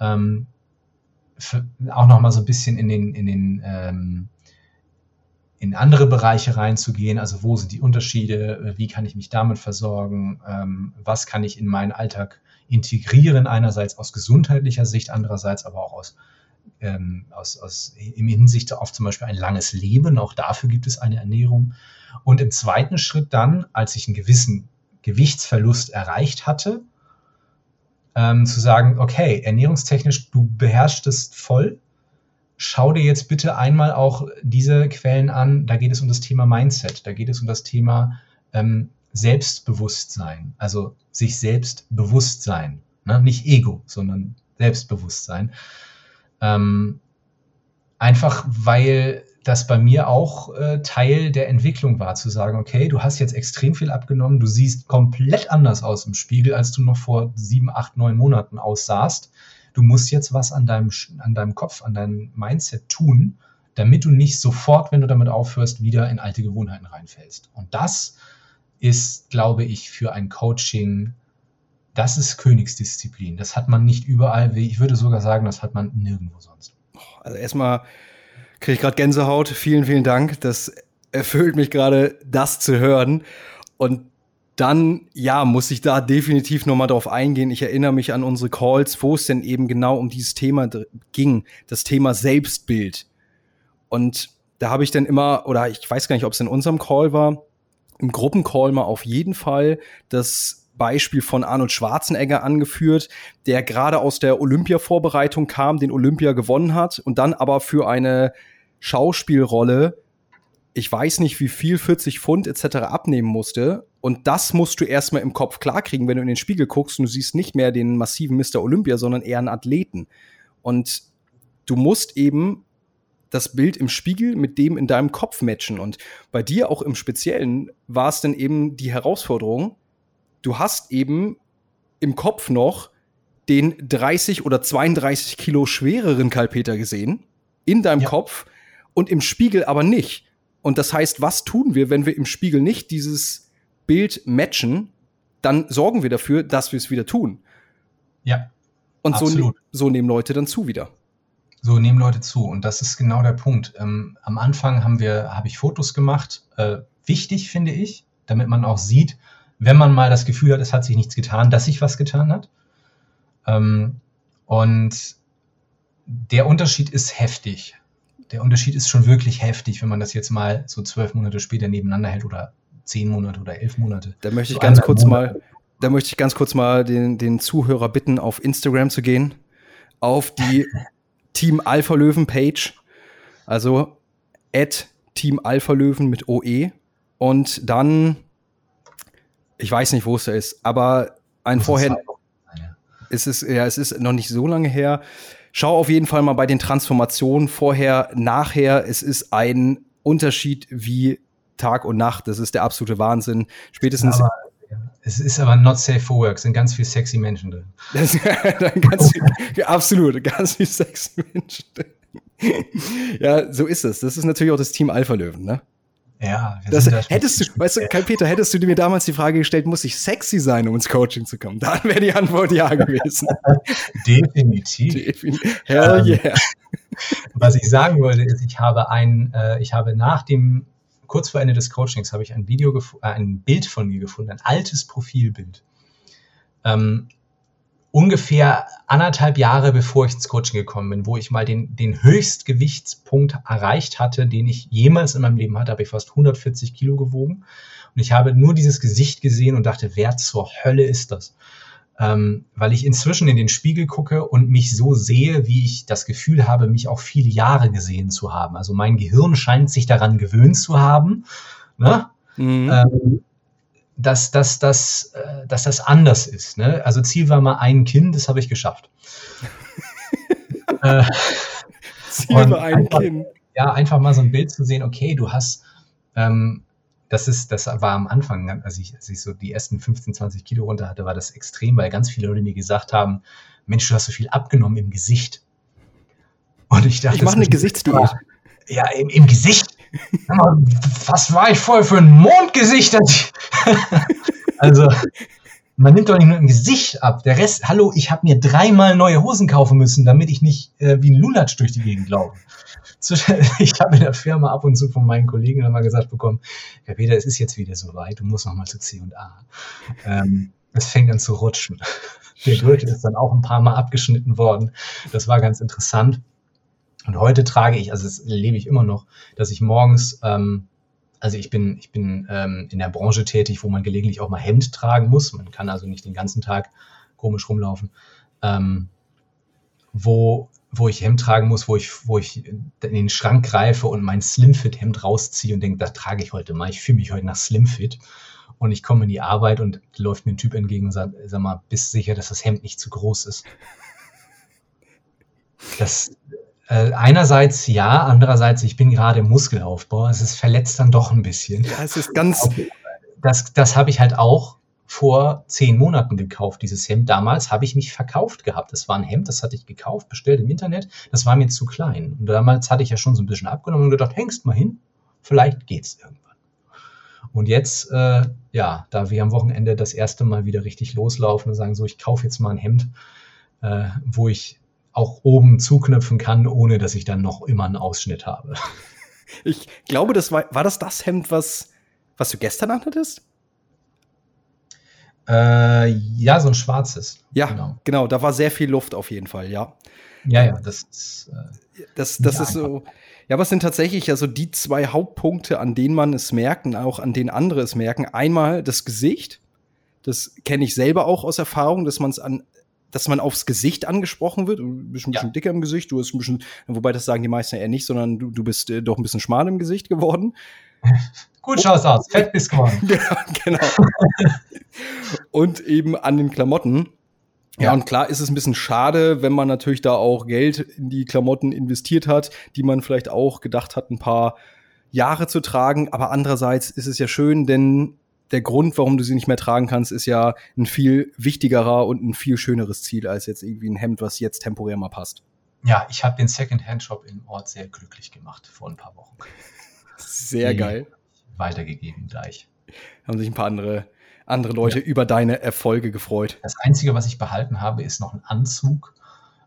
Ähm, für, auch noch mal so ein bisschen in den, in den ähm, in andere Bereiche reinzugehen, also wo sind die Unterschiede, wie kann ich mich damit versorgen, ähm, was kann ich in meinen Alltag integrieren, einerseits aus gesundheitlicher Sicht, andererseits aber auch aus ähm, aus, aus, im Hinsicht auf zum Beispiel ein langes Leben. Auch dafür gibt es eine Ernährung. Und im zweiten Schritt dann, als ich einen gewissen Gewichtsverlust erreicht hatte, ähm, zu sagen, okay, ernährungstechnisch, du beherrschst es voll. Schau dir jetzt bitte einmal auch diese Quellen an. Da geht es um das Thema Mindset. Da geht es um das Thema ähm, Selbstbewusstsein. Also sich selbst bewusst sein. Ne? Nicht Ego, sondern Selbstbewusstsein. Ähm, einfach weil das bei mir auch äh, Teil der Entwicklung war, zu sagen, okay, du hast jetzt extrem viel abgenommen, du siehst komplett anders aus im Spiegel, als du noch vor sieben, acht, neun Monaten aussahst. Du musst jetzt was an deinem, an deinem Kopf, an deinem Mindset tun, damit du nicht sofort, wenn du damit aufhörst, wieder in alte Gewohnheiten reinfällst. Und das ist, glaube ich, für ein Coaching das ist Königsdisziplin. Das hat man nicht überall. Ich würde sogar sagen, das hat man nirgendwo sonst. Also erstmal kriege ich gerade Gänsehaut. Vielen, vielen Dank. Das erfüllt mich gerade, das zu hören. Und dann, ja, muss ich da definitiv nochmal drauf eingehen. Ich erinnere mich an unsere Calls, wo es denn eben genau um dieses Thema ging. Das Thema Selbstbild. Und da habe ich dann immer, oder ich weiß gar nicht, ob es in unserem Call war, im Gruppencall mal auf jeden Fall das Beispiel von Arnold Schwarzenegger angeführt, der gerade aus der Olympia-Vorbereitung kam, den Olympia gewonnen hat und dann aber für eine Schauspielrolle, ich weiß nicht wie viel, 40 Pfund etc. abnehmen musste. Und das musst du erstmal im Kopf klarkriegen, wenn du in den Spiegel guckst und du siehst nicht mehr den massiven Mr. Olympia, sondern eher einen Athleten. Und du musst eben das Bild im Spiegel mit dem in deinem Kopf matchen. Und bei dir auch im Speziellen war es dann eben die Herausforderung, du hast eben im Kopf noch den 30 oder 32 Kilo schwereren Kalpeter gesehen, in deinem ja. Kopf und im Spiegel aber nicht. Und das heißt, was tun wir, wenn wir im Spiegel nicht dieses Bild matchen? Dann sorgen wir dafür, dass wir es wieder tun. Ja. Und so, so nehmen Leute dann zu wieder. So nehmen Leute zu. Und das ist genau der Punkt. Ähm, am Anfang haben wir, habe ich Fotos gemacht. Äh, wichtig, finde ich, damit man auch sieht, wenn man mal das Gefühl hat, es hat sich nichts getan, dass sich was getan hat. Ähm, und der Unterschied ist heftig. Der Unterschied ist schon wirklich heftig, wenn man das jetzt mal so zwölf Monate später nebeneinander hält oder zehn Monate oder elf Monate. Da möchte ich so ganz kurz Monate. mal, da möchte ich ganz kurz mal den, den Zuhörer bitten, auf Instagram zu gehen, auf die *laughs* Team Alpha Löwen Page, also at Team Alpha Löwen mit OE und dann, ich weiß nicht, wo es da ist, aber ein vorher, es ist, ja, es ist noch nicht so lange her. Schau auf jeden Fall mal bei den Transformationen vorher, nachher. Es ist ein Unterschied wie Tag und Nacht. Das ist der absolute Wahnsinn. Spätestens. Aber, es ist aber not safe for work. Es sind ganz viele sexy Menschen drin. *laughs* Das, ganz viel, absolut, ganz viele sexy Menschen drin. ja, so ist es. Das ist natürlich auch das Team Alpha Löwen, ne? Ja, das, da hättest du, weißt du, Kai Peter, hättest du mir damals die Frage gestellt, muss ich sexy sein, um ins Coaching zu kommen? Dann wäre die Antwort ja gewesen. *laughs* Definitiv. Defin Hell yeah. Was ich sagen wollte, ist, ich habe ein, äh, ich habe nach dem, kurz vor Ende des Coachings, habe ich ein Video, äh, ein Bild von mir gefunden, ein altes Profilbild. Ähm, ungefähr anderthalb Jahre bevor ich ins Coaching gekommen bin, wo ich mal den, den Höchstgewichtspunkt erreicht hatte, den ich jemals in meinem Leben hatte, habe ich fast 140 Kilo gewogen. Und ich habe nur dieses Gesicht gesehen und dachte, wer zur Hölle ist das? Ähm, weil ich inzwischen in den Spiegel gucke und mich so sehe, wie ich das Gefühl habe, mich auch viele Jahre gesehen zu haben. Also mein Gehirn scheint sich daran gewöhnt zu haben. Ne? Mhm. Ähm, dass, dass, dass, äh, dass das anders ist. Ne? Also Ziel war mal ein Kind, das habe ich geschafft. äh, *laughs* Ziel war ein einfach, Kind. Ja, einfach mal so ein Bild zu sehen, okay, du hast, ähm, das ist, das war am Anfang, als ich, als ich so die ersten 15, 20 Kilo runter hatte, war das extrem, weil ganz viele Leute mir gesagt haben, Mensch, du hast so viel abgenommen im Gesicht. Und ich dachte, ich mache eine Gesichtsdiät. Ja, im, im Gesicht. Was war ich vorher für ein Mondgesicht? *laughs* also, man nimmt doch nicht nur ein Gesicht ab. Der Rest, hallo, ich habe mir dreimal neue Hosen kaufen müssen, damit ich nicht äh, wie ein Lulatsch durch die Gegend laufe. *laughs* Ich habe in der Firma ab und zu von meinen Kollegen immer gesagt bekommen, Herr Peter, es ist jetzt wieder soweit, du musst noch mal zu C&A. Ähm, es fängt an zu rutschen. *laughs* Der Gürtel ist dann auch ein paar Mal abgeschnitten worden. Das war ganz interessant. Und heute trage ich, also das lebe ich immer noch, dass ich morgens, ähm, also ich bin, ich bin ähm, in der Branche tätig, wo man gelegentlich auch mal Hemd tragen muss. Man kann also nicht den ganzen Tag komisch rumlaufen. Ähm, wo, wo ich Hemd tragen muss, wo ich, wo ich in den Schrank greife und mein Slimfit-Hemd rausziehe und denke, das trage ich heute mal. Ich fühle mich heute nach Slimfit. Und ich komme in die Arbeit und läuft mir ein Typ entgegen und sagt, sag mal, bist sicher, dass das Hemd nicht zu groß ist? Das, äh, einerseits ja, andererseits, ich bin gerade im Muskelaufbau. Es ist verletzt dann doch ein bisschen. Ja, es ist ganz. Das, das habe ich halt auch vor zehn Monaten gekauft, dieses Hemd. Damals habe ich mich verkauft gehabt. Das war ein Hemd, das hatte ich gekauft, bestellt im Internet. Das war mir zu klein. Und damals hatte ich ja schon so ein bisschen abgenommen und gedacht, hängst mal hin, vielleicht geht's irgendwann. Und jetzt, äh, ja, da wir am Wochenende das erste Mal wieder richtig loslaufen und sagen, so, ich kaufe jetzt mal ein Hemd, äh, wo ich auch oben zuknöpfen kann, ohne dass ich dann noch immer einen Ausschnitt habe. *laughs* Ich glaube, das war, war das das Hemd, was, was du gestern anhattest? Äh, ja, so ein schwarzes. Ja, genau. genau. Da war sehr viel Luft auf jeden Fall, ja. Ja, ja, das ist. Äh, das das ist so. Ja, es sind tatsächlich also die zwei Hauptpunkte, an denen man es merkt und auch an denen andere es merken. Einmal das Gesicht. Das kenne ich selber auch aus Erfahrung, dass man es an dass man aufs Gesicht angesprochen wird. Du bist ein bisschen ja. dicker im Gesicht, du bist ein bisschen, wobei das sagen die meisten eher nicht, sondern du, du bist äh, doch ein bisschen schmal im Gesicht geworden. *laughs* Gut schaust aus, fett bist geworden. *laughs* genau. *laughs* und eben an den Klamotten. Ja, ja, und klar ist es ein bisschen schade, wenn man natürlich da auch Geld in die Klamotten investiert hat, die man vielleicht auch gedacht hat, ein paar Jahre zu tragen. Aber andererseits ist es ja schön, denn der Grund, warum du sie nicht mehr tragen kannst, ist ja ein viel wichtigerer und ein viel schöneres Ziel als jetzt irgendwie ein Hemd, was jetzt temporär mal passt. Ja, ich habe den Second-Hand-Shop im Ort sehr glücklich gemacht vor ein paar Wochen. Sehr Die geil. Weitergegeben gleich. Haben sich ein paar andere, andere Leute ja. über deine Erfolge gefreut. Das Einzige, was ich behalten habe, ist noch ein Anzug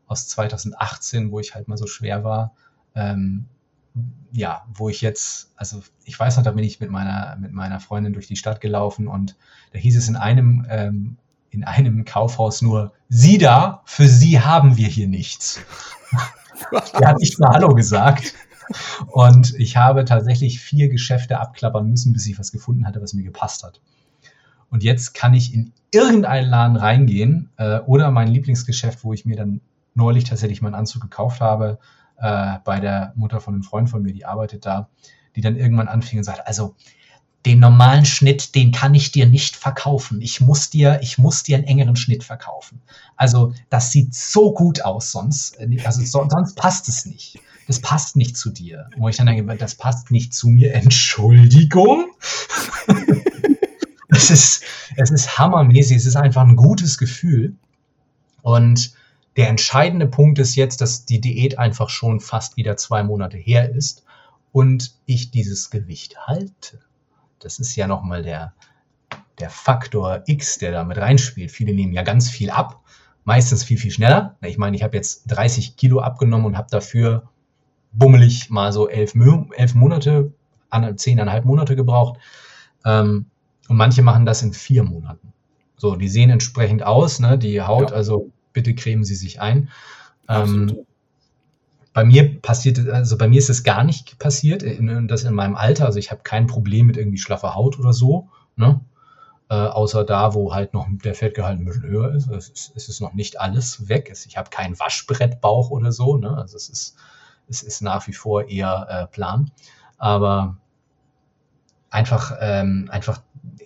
aus 2018, wo ich halt mal so schwer war. Ähm, ja, wo ich jetzt, also ich weiß noch, da bin ich mit meiner, mit meiner Freundin durch die Stadt gelaufen und da hieß es in einem, ähm, in einem Kaufhaus nur, Sie da, für Sie haben wir hier nichts. *laughs* Er hat nicht mal Hallo gesagt. Und ich habe tatsächlich vier Geschäfte abklappern müssen, bis ich was gefunden hatte, was mir gepasst hat. Und jetzt kann ich in irgendeinen Laden reingehen äh, oder mein Lieblingsgeschäft, wo ich mir dann neulich tatsächlich meinen Anzug gekauft habe, äh, bei der Mutter von einem Freund von mir, die arbeitet da, die dann irgendwann anfing und sagt, also den normalen Schnitt, den kann ich dir nicht verkaufen. Ich muss dir, ich muss dir einen engeren Schnitt verkaufen. Also das sieht so gut aus sonst, also sonst passt es nicht. Das passt nicht zu dir. Wo ich dann denke, das passt nicht zu mir. Entschuldigung. *laughs* es ist, es ist hammermäßig. Es ist einfach ein gutes Gefühl. Und der entscheidende Punkt ist jetzt, dass die Diät einfach schon fast wieder zwei Monate her ist und ich dieses Gewicht halte. Das ist ja nochmal der, der Faktor X, der da mit reinspielt. Viele nehmen ja ganz viel ab, meistens viel, viel schneller. Ich meine, ich habe jetzt 30 Kilo abgenommen und habe dafür bummelig mal so elf, elf Monate, zehneinhalb Monate gebraucht. Ähm, und manche machen das in vier Monaten. So, die sehen entsprechend aus, ne? Die Haut, ja. also bitte cremen Sie sich ein. Ähm, bei mir passiert, also bei mir ist es gar nicht passiert, in, das in meinem Alter. Also ich habe kein Problem mit irgendwie schlaffer Haut oder so, ne? Äh, außer da, wo halt noch der Fettgehalt ein bisschen höher ist. Es ist, es ist noch nicht alles weg. Ich habe keinen Waschbrettbauch oder so, ne? Also es ist, es ist nach wie vor eher äh, plan. Aber einfach, ähm, einfach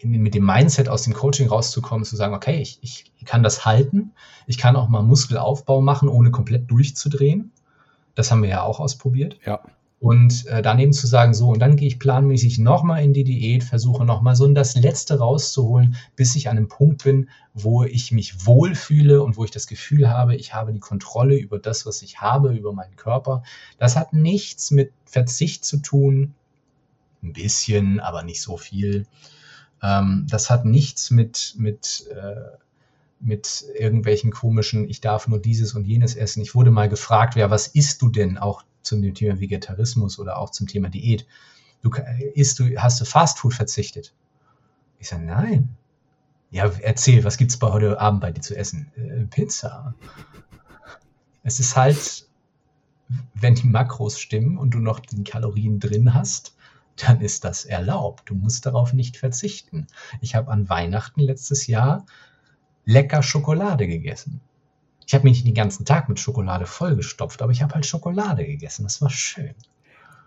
mit dem Mindset aus dem Coaching rauszukommen, zu sagen, okay, ich, ich kann das halten, ich kann auch mal Muskelaufbau machen, ohne komplett durchzudrehen. Das haben wir ja auch ausprobiert. Ja. Und äh, daneben zu sagen, so, und dann gehe ich planmäßig nochmal in die Diät, versuche nochmal so das Letzte rauszuholen, bis ich an einem Punkt bin, wo ich mich wohlfühle und wo ich das Gefühl habe, ich habe die Kontrolle über das, was ich habe, über meinen Körper. Das hat nichts mit Verzicht zu tun. Ein bisschen, aber nicht so viel. Ähm, das hat nichts mit, mit äh, mit irgendwelchen komischen, ich darf nur dieses und jenes essen. Ich wurde mal gefragt, ja, was isst du denn auch zum Thema Vegetarismus oder auch zum Thema Diät? Du isst du, hast du Fastfood verzichtet? Ich sage, nein. Ja, erzähl, was gibt's bei heute Abend bei dir zu essen? Äh, Pizza. Es ist halt, wenn die Makros stimmen und du noch die Kalorien drin hast, dann ist das erlaubt. Du musst darauf nicht verzichten. Ich habe an Weihnachten letztes Jahr lecker Schokolade gegessen. Ich habe mich nicht den ganzen Tag mit Schokolade vollgestopft, aber ich habe halt Schokolade gegessen. Das war schön.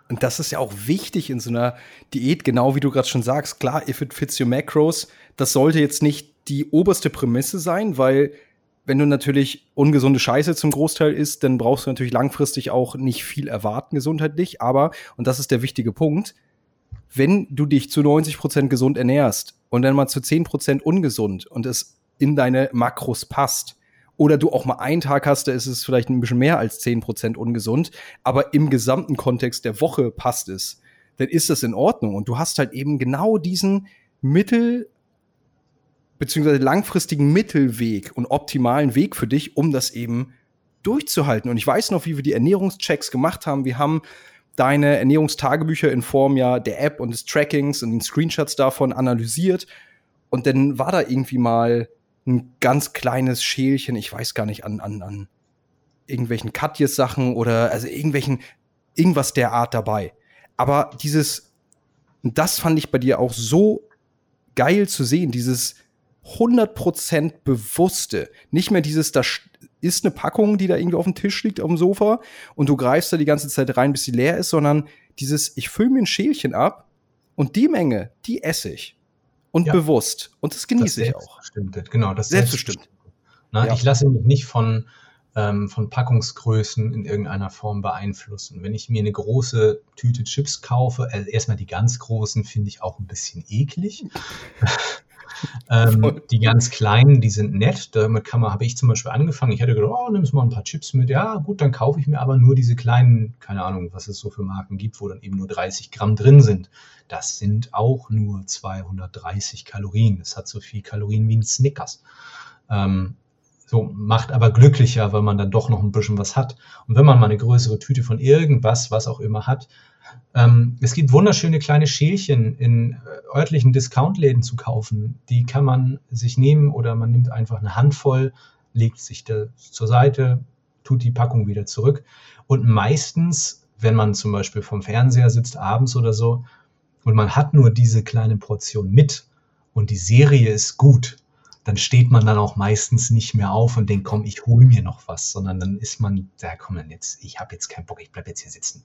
Und das ist ja auch wichtig in so einer Diät, genau wie du gerade schon sagst. Klar, if it fits your macros, das sollte jetzt nicht die oberste Prämisse sein, weil wenn du natürlich ungesunde Scheiße zum Großteil isst, dann brauchst du natürlich langfristig auch nicht viel erwarten gesundheitlich. Aber, und das ist der wichtige Punkt, wenn du dich zu 90 Prozent gesund ernährst und dann mal zu 10 Prozent ungesund und es in deine Makros passt. Oder du auch mal einen Tag hast, da ist es vielleicht ein bisschen mehr als 10% ungesund, aber im gesamten Kontext der Woche passt es. Dann ist das in Ordnung. Und du hast halt eben genau diesen Mittel- beziehungsweise langfristigen Mittelweg und optimalen Weg für dich, um das eben durchzuhalten. Und ich weiß noch, wie wir die Ernährungschecks gemacht haben. Wir haben deine Ernährungstagebücher in Form ja der App und des Trackings und den Screenshots davon analysiert. Und dann war da irgendwie mal ein ganz kleines Schälchen, ich weiß gar nicht, an, an, an irgendwelchen Katjes-Sachen oder also irgendwelchen, irgendwas der Art dabei. Aber dieses, das fand ich bei dir auch so geil zu sehen, dieses 100% bewusste, nicht mehr dieses, da ist eine Packung, die da irgendwie auf dem Tisch liegt, auf dem Sofa und du greifst da die ganze Zeit rein, bis sie leer ist, sondern dieses, ich fülle mir ein Schälchen ab und die Menge, die esse ich und ja. bewusst. Und das genieße das ich auch. Genau, das selbstbestimmt. Na, ja. Ich lasse mich nicht von, ähm, von Packungsgrößen in irgendeiner Form beeinflussen. Wenn ich mir eine große Tüte Chips kaufe, also erstmal die ganz großen finde ich auch ein bisschen eklig. *laughs* ähm, die ganz kleinen, die sind nett. Damit kann man, habe ich zum Beispiel angefangen. Ich hätte gedacht, oh, nimmst mal ein paar Chips mit. Ja, gut, dann kaufe ich mir aber nur diese kleinen, keine Ahnung, was es so für Marken gibt, wo dann eben nur 30 Gramm drin sind. Das sind auch nur 230 Kalorien. Das hat so viel Kalorien wie ein Snickers. Ähm, So macht aber glücklicher, weil man dann doch noch ein bisschen was hat. Und wenn man mal eine größere Tüte von irgendwas, was auch immer hat, ähm, es gibt wunderschöne kleine Schälchen in äh, örtlichen Discountläden zu kaufen. Die kann man sich nehmen oder man nimmt einfach eine Handvoll, legt sich da zur Seite, tut die Packung wieder zurück. Und meistens, wenn man zum Beispiel vom Fernseher sitzt abends oder so und man hat nur diese kleine Portion mit und die Serie ist gut, dann steht man dann auch meistens nicht mehr auf und denkt, komm, ich hole mir noch was, sondern dann ist man, ja komm dann jetzt, ich habe jetzt keinen Bock, ich bleib jetzt hier sitzen.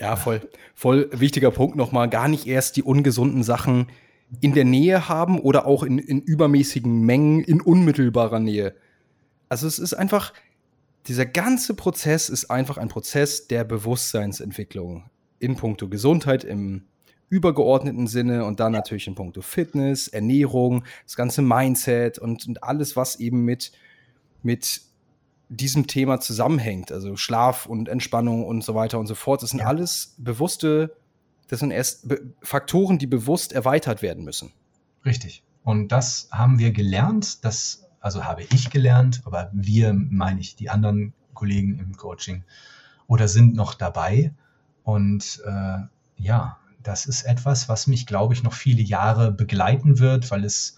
Ja, voll, voll wichtiger Punkt nochmal. Gar nicht erst die ungesunden Sachen in der Nähe haben oder auch in, in übermäßigen Mengen in unmittelbarer Nähe. Also es ist einfach, dieser ganze Prozess ist einfach ein Prozess der Bewusstseinsentwicklung in puncto Gesundheit im übergeordneten Sinne und dann natürlich in puncto Fitness, Ernährung, das ganze Mindset und, und alles, was eben mit, mit diesem Thema zusammenhängt, also Schlaf und Entspannung und so weiter und so fort. Das sind ja. alles bewusste, das sind erst Faktoren, die bewusst erweitert werden müssen. Richtig. Und das haben wir gelernt, das, also habe ich gelernt, aber wir, meine ich, die anderen Kollegen im Coaching oder sind noch dabei. Und äh, ja, das ist etwas, was mich, glaube ich, noch viele Jahre begleiten wird, weil es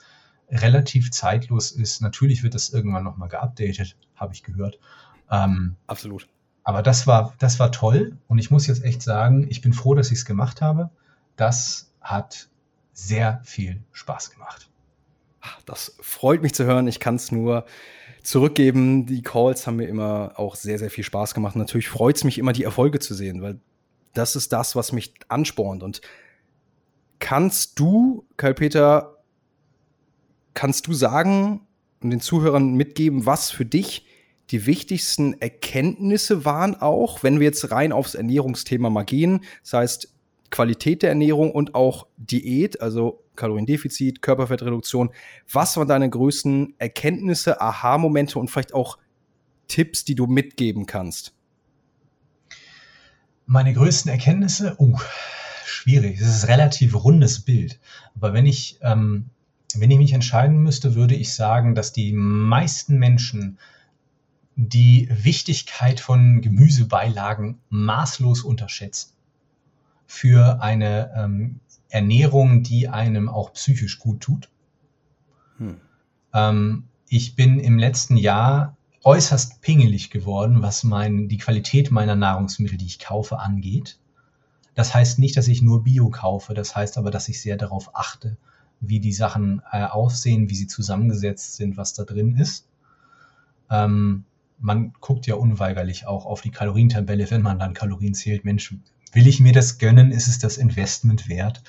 relativ zeitlos ist. Natürlich wird das irgendwann nochmal geupdatet, habe ich gehört. Ähm, Absolut. Aber das war, das war toll und ich muss jetzt echt sagen, ich bin froh, dass ich es gemacht habe. Das hat sehr viel Spaß gemacht. Das freut mich zu hören. Ich kann es nur zurückgeben. Die Calls haben mir immer auch sehr, sehr viel Spaß gemacht. Natürlich freut es mich immer, die Erfolge zu sehen, weil das ist das, was mich anspornt. Und kannst du, Karl-Peter, Kannst du sagen und den Zuhörern mitgeben, was für dich die wichtigsten Erkenntnisse waren auch, wenn wir jetzt rein aufs Ernährungsthema mal gehen? Das heißt, Qualität der Ernährung und auch Diät, also Kaloriendefizit, Körperfettreduktion. Was waren deine größten Erkenntnisse, Aha-Momente und vielleicht auch Tipps, die du mitgeben kannst? Meine größten Erkenntnisse, uh, schwierig. Es ist ein relativ rundes Bild. Aber wenn ich ähm, wenn ich mich entscheiden müsste, würde ich sagen, dass die meisten Menschen die Wichtigkeit von Gemüsebeilagen maßlos unterschätzen für eine ähm, Ernährung, die einem auch psychisch gut tut. Hm. Ähm, ich bin im letzten Jahr äußerst pingelig geworden, was mein, die Qualität meiner Nahrungsmittel, die ich kaufe, angeht. Das heißt nicht, dass ich nur Bio kaufe, das heißt aber, dass ich sehr darauf achte, wie die Sachen äh, aussehen, wie sie zusammengesetzt sind, was da drin ist. Ähm, man guckt ja unweigerlich auch auf die Kalorientabelle, wenn man dann Kalorien zählt. Mensch, will ich mir das gönnen? Ist es das Investment wert?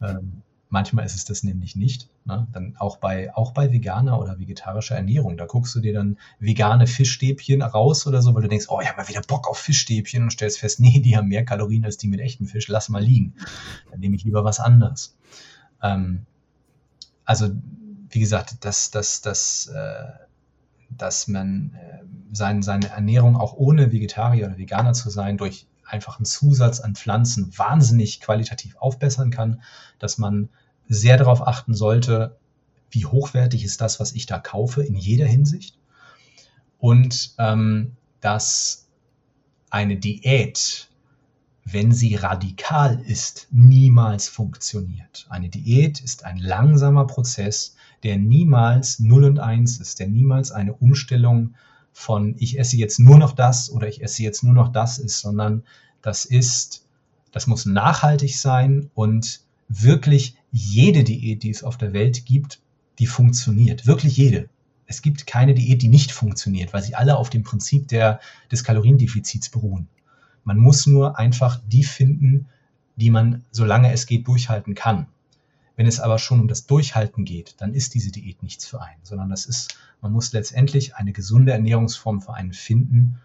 Ähm, manchmal ist es das nämlich nicht. Ne? Dann auch bei, auch bei veganer oder vegetarischer Ernährung, da guckst du dir dann vegane Fischstäbchen raus oder so, weil du denkst, oh, ich habe mal wieder Bock auf Fischstäbchen und stellst fest, *laughs* nee, die haben mehr Kalorien als die mit echtem Fisch, lass mal liegen. Dann nehme ich lieber was anderes. Ähm, also wie gesagt, dass, dass, dass, äh, dass man äh, sein, seine Ernährung auch ohne Vegetarier oder Veganer zu sein, durch einfach einen Zusatz an Pflanzen wahnsinnig qualitativ aufbessern kann, dass man sehr darauf achten sollte, wie hochwertig ist das, was ich da kaufe, in jeder Hinsicht. Und ähm, dass eine Diät wenn sie radikal ist, niemals funktioniert. Eine Diät ist ein langsamer Prozess, der niemals 0 und 1 ist, der niemals eine Umstellung von ich esse jetzt nur noch das oder ich esse jetzt nur noch das ist, sondern das ist, das muss nachhaltig sein und wirklich jede Diät, die es auf der Welt gibt, die funktioniert. Wirklich jede. Es gibt keine Diät, die nicht funktioniert, weil sie alle auf dem Prinzip der, des Kaloriendefizits beruhen. Man muss nur einfach die finden, die man, solange es geht, durchhalten kann. Wenn es aber schon um das Durchhalten geht, dann ist diese Diät nichts für einen, sondern das ist, man muss letztendlich eine gesunde Ernährungsform für einen finden,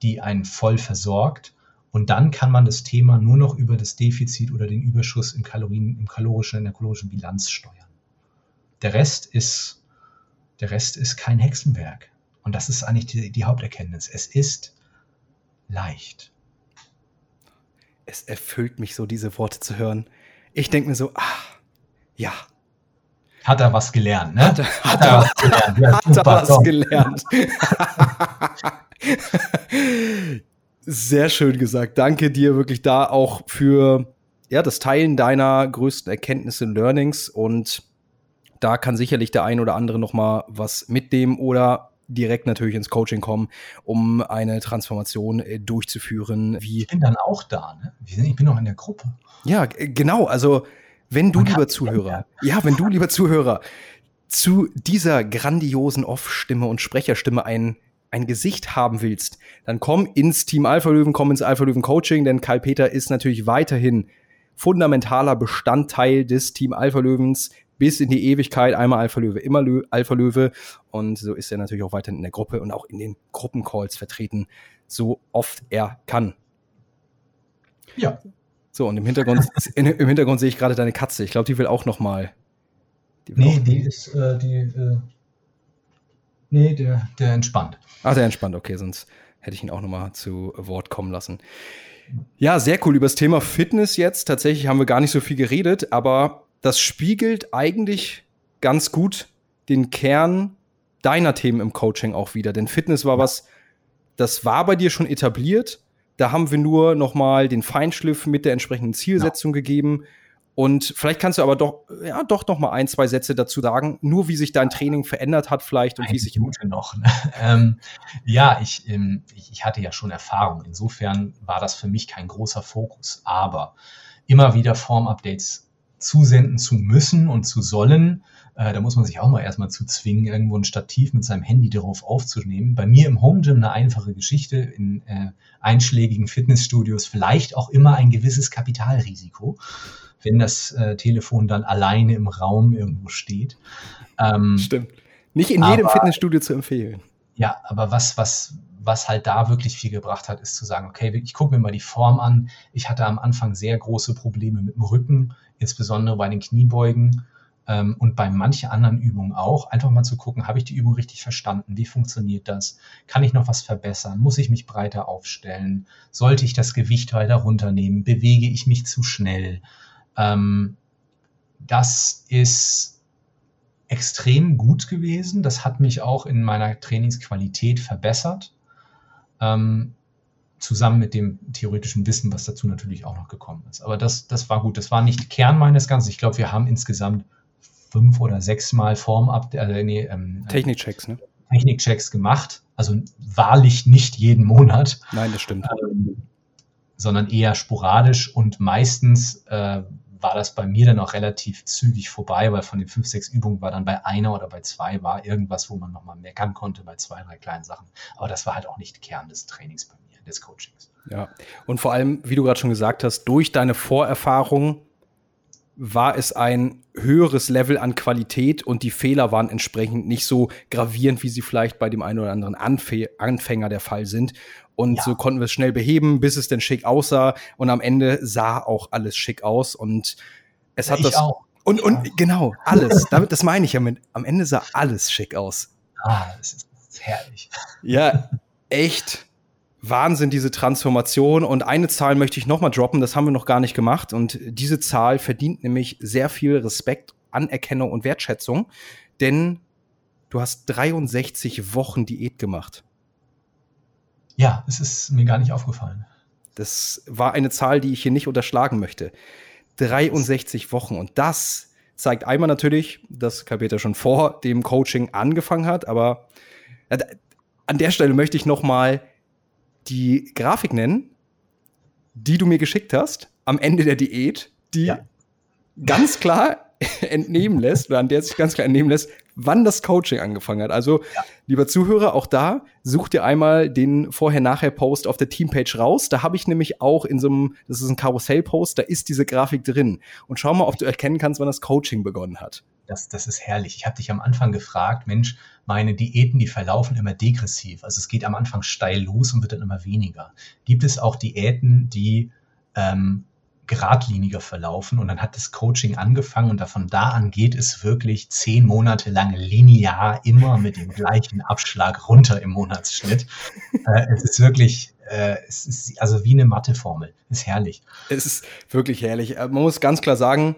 die einen voll versorgt. Und dann kann man das Thema nur noch über das Defizit oder den Überschuss im Kalorien, im kalorischen, in der kalorischen Bilanz steuern. Der Rest ist, der Rest ist kein Hexenwerk. Und das ist eigentlich die, die Haupterkenntnis. Es ist leicht es erfüllt mich so, diese Worte zu hören. Ich denke mir so, ah, ja. Hat er was gelernt, ne? Hat er, hat er was gelernt. Ja, hat er was Song. gelernt. *laughs* Sehr schön gesagt. Danke dir wirklich da auch für ja, das Teilen deiner größten Erkenntnisse und Learnings und da kann sicherlich der ein oder andere noch mal was mitnehmen oder direkt natürlich ins Coaching kommen, um eine Transformation äh, durchzuführen. Wie ich bin dann auch da, ne? Ich bin noch in der Gruppe. Ja, genau. Also wenn du, lieber Zuhörer, ja, wenn du, lieber Zuhörer, zu dieser grandiosen Off-Stimme und Sprecherstimme ein, ein Gesicht haben willst, dann komm ins Team Alpha Löwen, komm ins Alpha Löwen Coaching, denn Karl Peter ist natürlich weiterhin fundamentaler Bestandteil des Team Alpha Löwens bis in die Ewigkeit. Einmal Alpha Löwe, immer Lö Alpha Löwe. Und so ist er natürlich auch weiterhin in der Gruppe und auch in den Gruppencalls vertreten, so oft er kann. Ja. So, und im Hintergrund, *laughs* in, im Hintergrund sehe ich gerade deine Katze. Ich glaube, die will auch noch mal. Die nee, auch die ist, äh, die, äh, nee, der, der entspannt. Ach, der entspannt, okay, sonst hätte ich ihn auch noch mal zu Wort kommen lassen. Ja, sehr cool. Über das Thema Fitness jetzt. Tatsächlich haben wir gar nicht so viel geredet, aber das spiegelt eigentlich ganz gut den Kern deiner Themen im Coaching auch wieder. Denn Fitness war was, das war bei dir schon etabliert, da haben wir nur noch mal den Feinschliff mit der entsprechenden Zielsetzung ja. gegeben. Und vielleicht kannst du aber doch, ja, doch noch mal ein, zwei Sätze dazu sagen, nur wie sich dein Training verändert hat vielleicht und Eine wie sich Minute noch. Ne? *laughs* ähm, ja, ich, ähm, ich, ich hatte ja schon Erfahrung. Insofern war das für mich kein großer Fokus. Aber immer wieder Form-Updates zusenden zu müssen und zu sollen, äh, da muss man sich auch mal erstmal zu zwingen, irgendwo ein Stativ mit seinem Handy darauf aufzunehmen. Bei mir im Home Gym eine einfache Geschichte, in äh, einschlägigen Fitnessstudios vielleicht auch immer ein gewisses Kapitalrisiko, wenn das äh, Telefon dann alleine im Raum irgendwo steht. Ähm, Stimmt. Nicht in jedem aber, Fitnessstudio zu empfehlen. Ja, aber was, was, was halt da wirklich viel gebracht hat, ist zu sagen, okay, ich gucke mir mal die Form an. Ich hatte am Anfang sehr große Probleme mit dem Rücken, insbesondere bei den Kniebeugen ähm, und bei manchen anderen Übungen auch, einfach mal zu gucken, habe ich die Übung richtig verstanden? Wie funktioniert das? Kann ich noch was verbessern? Muss ich mich breiter aufstellen? Sollte ich das Gewicht weiter runternehmen? Bewege ich mich zu schnell? Ähm, das ist extrem gut gewesen. Das hat mich auch in meiner Trainingsqualität verbessert. Ähm, zusammen mit dem theoretischen Wissen, was dazu natürlich auch noch gekommen ist. Aber das, das war gut. Das war nicht Kern meines Ganzen. Ich glaube, wir haben insgesamt fünf oder sechs Mal Form äh, nee, ähm, Technikchecks, ne? Technikchecks gemacht. Also wahrlich nicht jeden Monat. Nein, das stimmt. Ähm, sondern eher sporadisch und meistens äh, war das bei mir dann auch relativ zügig vorbei, weil von den fünf, sechs Übungen war dann bei einer oder bei zwei war irgendwas, wo man nochmal meckern konnte bei zwei, drei kleinen Sachen. Aber das war halt auch nicht Kern des Trainings bei mir, des Coachings. Ja, und vor allem, wie du gerade schon gesagt hast, durch deine Vorerfahrung war es ein höheres Level an Qualität und die Fehler waren entsprechend nicht so gravierend, wie sie vielleicht bei dem einen oder anderen Anf Anfänger der Fall sind. Und ja. so konnten wir es schnell beheben, bis es denn schick aussah. Und am Ende sah auch alles schick aus. Und es hat ich das. Auch. Und, und genau, alles. *laughs* Damit, das meine ich ja mit. Am Ende sah alles schick aus. Ah, das ist herrlich. Ja, echt. Wahnsinn, diese Transformation. Und eine Zahl möchte ich noch mal droppen, das haben wir noch gar nicht gemacht. Und diese Zahl verdient nämlich sehr viel Respekt, Anerkennung und Wertschätzung, denn du hast 63 Wochen Diät gemacht. Ja, es ist mir gar nicht aufgefallen. Das war eine Zahl, die ich hier nicht unterschlagen möchte. 63 Wochen. Und das zeigt einmal natürlich, dass Kapeter schon vor dem Coaching angefangen hat, aber an der Stelle möchte ich noch mal die Grafik nennen, die du mir geschickt hast, am Ende der Diät, die ja. ganz klar *laughs* entnehmen lässt, oder an der sich ganz klar entnehmen lässt, wann das Coaching angefangen hat. Also, ja. lieber Zuhörer, auch da such dir einmal den Vorher-Nachher-Post auf der Teampage raus. Da habe ich nämlich auch in so einem, das ist ein Karussell-Post, da ist diese Grafik drin. Und schau mal, ob du erkennen kannst, wann das Coaching begonnen hat. Das, das ist herrlich. Ich habe dich am Anfang gefragt, Mensch, meine Diäten, die verlaufen immer degressiv. Also es geht am Anfang steil los und wird dann immer weniger. Gibt es auch Diäten, die ähm, geradliniger verlaufen und dann hat das Coaching angefangen und davon da an geht es wirklich zehn Monate lang linear immer mit dem *laughs* gleichen Abschlag runter im Monatsschnitt. äh, es ist wirklich, äh, es ist also wie eine Matheformel. Ist herrlich. Es ist wirklich herrlich. Äh, man muss ganz klar sagen,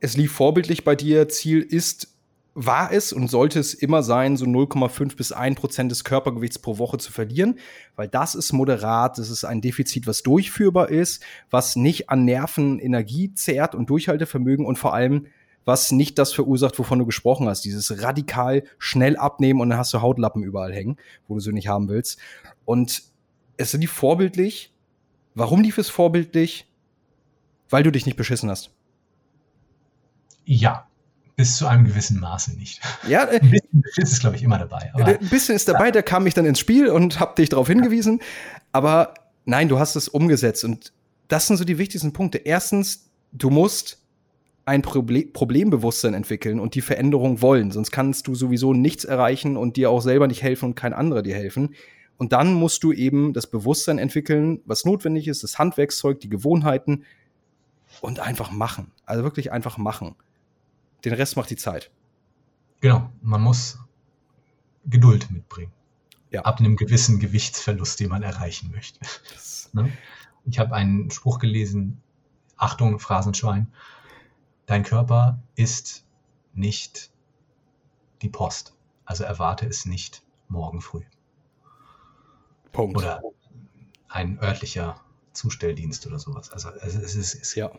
es lief vorbildlich bei dir. Ziel ist war es und sollte es immer sein, so 0,5 bis 1 Prozent des Körpergewichts pro Woche zu verlieren, weil das ist moderat, das ist ein Defizit, was durchführbar ist, was nicht an Nerven Energie zehrt und Durchhaltevermögen und vor allem was nicht das verursacht, wovon du gesprochen hast, dieses radikal schnell abnehmen und dann hast du Hautlappen überall hängen, wo du sie nicht haben willst. Und es lief vorbildlich. Warum lief es vorbildlich? Weil du dich nicht beschissen hast. Ja, bis zu einem gewissen Maße nicht. Ja, äh, ein bisschen Beschiss ist, glaube ich, immer dabei. Aber, ein bisschen ist dabei, ja. da kam ich dann ins Spiel und habe dich darauf hingewiesen. Aber nein, du hast es umgesetzt. Und das sind so die wichtigsten Punkte. Erstens, du musst ein Proble Problembewusstsein entwickeln und die Veränderung wollen. Sonst kannst du sowieso nichts erreichen und dir auch selber nicht helfen und kein anderer dir helfen. Und dann musst du eben das Bewusstsein entwickeln, was notwendig ist, das Handwerkszeug, die Gewohnheiten und einfach machen. Also wirklich einfach machen. Den Rest macht die Zeit. Genau, man muss Geduld mitbringen. Ja. Ab einem gewissen Gewichtsverlust, den man erreichen möchte. *laughs* ne? Ich habe einen Spruch gelesen, Achtung, Phrasenschwein, dein Körper ist nicht die Post. Also erwarte es nicht morgen früh. Punkt. Oder ein örtlicher Zustelldienst oder sowas. Also es, es ist, es, ja.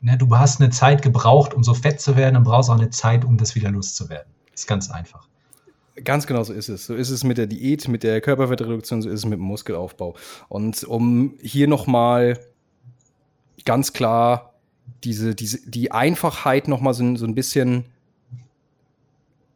Ne, du hast eine Zeit gebraucht, um so fett zu werden, dann brauchst du auch eine Zeit, um das wieder loszuwerden. Ist ganz einfach. Ganz genau so ist es. So ist es mit der Diät, mit der Körperfettreduktion, so ist es mit dem Muskelaufbau. Und um hier nochmal ganz klar diese, diese, die Einfachheit nochmal so, so ein bisschen,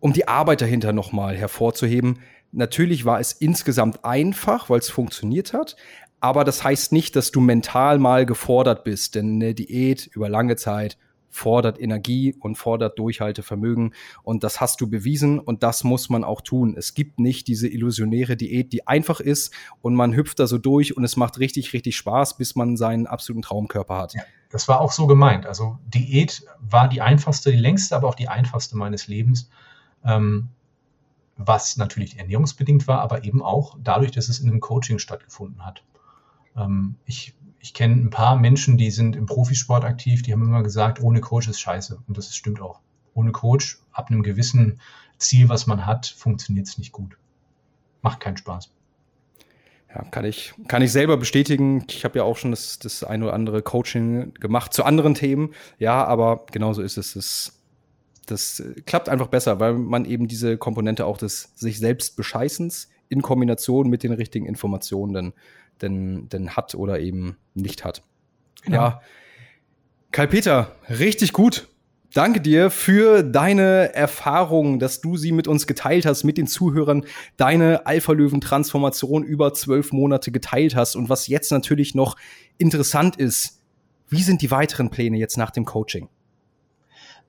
um die Arbeit dahinter nochmal hervorzuheben. Natürlich war es insgesamt einfach, weil es funktioniert hat, aber das heißt nicht, dass du mental mal gefordert bist, denn eine Diät über lange Zeit fordert Energie und fordert Durchhaltevermögen. Und das hast du bewiesen und das muss man auch tun. Es gibt nicht diese illusionäre Diät, die einfach ist und man hüpft da so durch und es macht richtig, richtig Spaß, bis man seinen absoluten Traumkörper hat. Ja, das war auch so gemeint. Also Diät war die einfachste, die längste, aber auch die einfachste meines Lebens. Ähm, was natürlich ernährungsbedingt war, aber eben auch dadurch, dass es in einem Coaching stattgefunden hat. Ähm, ich ich kenne ein paar Menschen, die sind im Profisport aktiv, die haben immer gesagt, ohne Coach ist scheiße. Und das stimmt auch. Ohne Coach, ab einem gewissen Ziel, was man hat, funktioniert es nicht gut. Macht keinen Spaß. Ja, kann ich, kann ich selber bestätigen. Ich habe ja auch schon das, das ein oder andere Coaching gemacht zu anderen Themen. Ja, aber genauso ist es. Das, das klappt einfach besser, weil man eben diese Komponente auch des sich selbst Bescheißens in Kombination mit den richtigen Informationen dann denn, denn hat oder eben nicht hat. Genau. Ja. Karl-Peter, richtig gut. Danke dir für deine Erfahrung, dass du sie mit uns geteilt hast, mit den Zuhörern, deine Alpha-Löwen-Transformation über zwölf Monate geteilt hast. Und was jetzt natürlich noch interessant ist, wie sind die weiteren Pläne jetzt nach dem Coaching?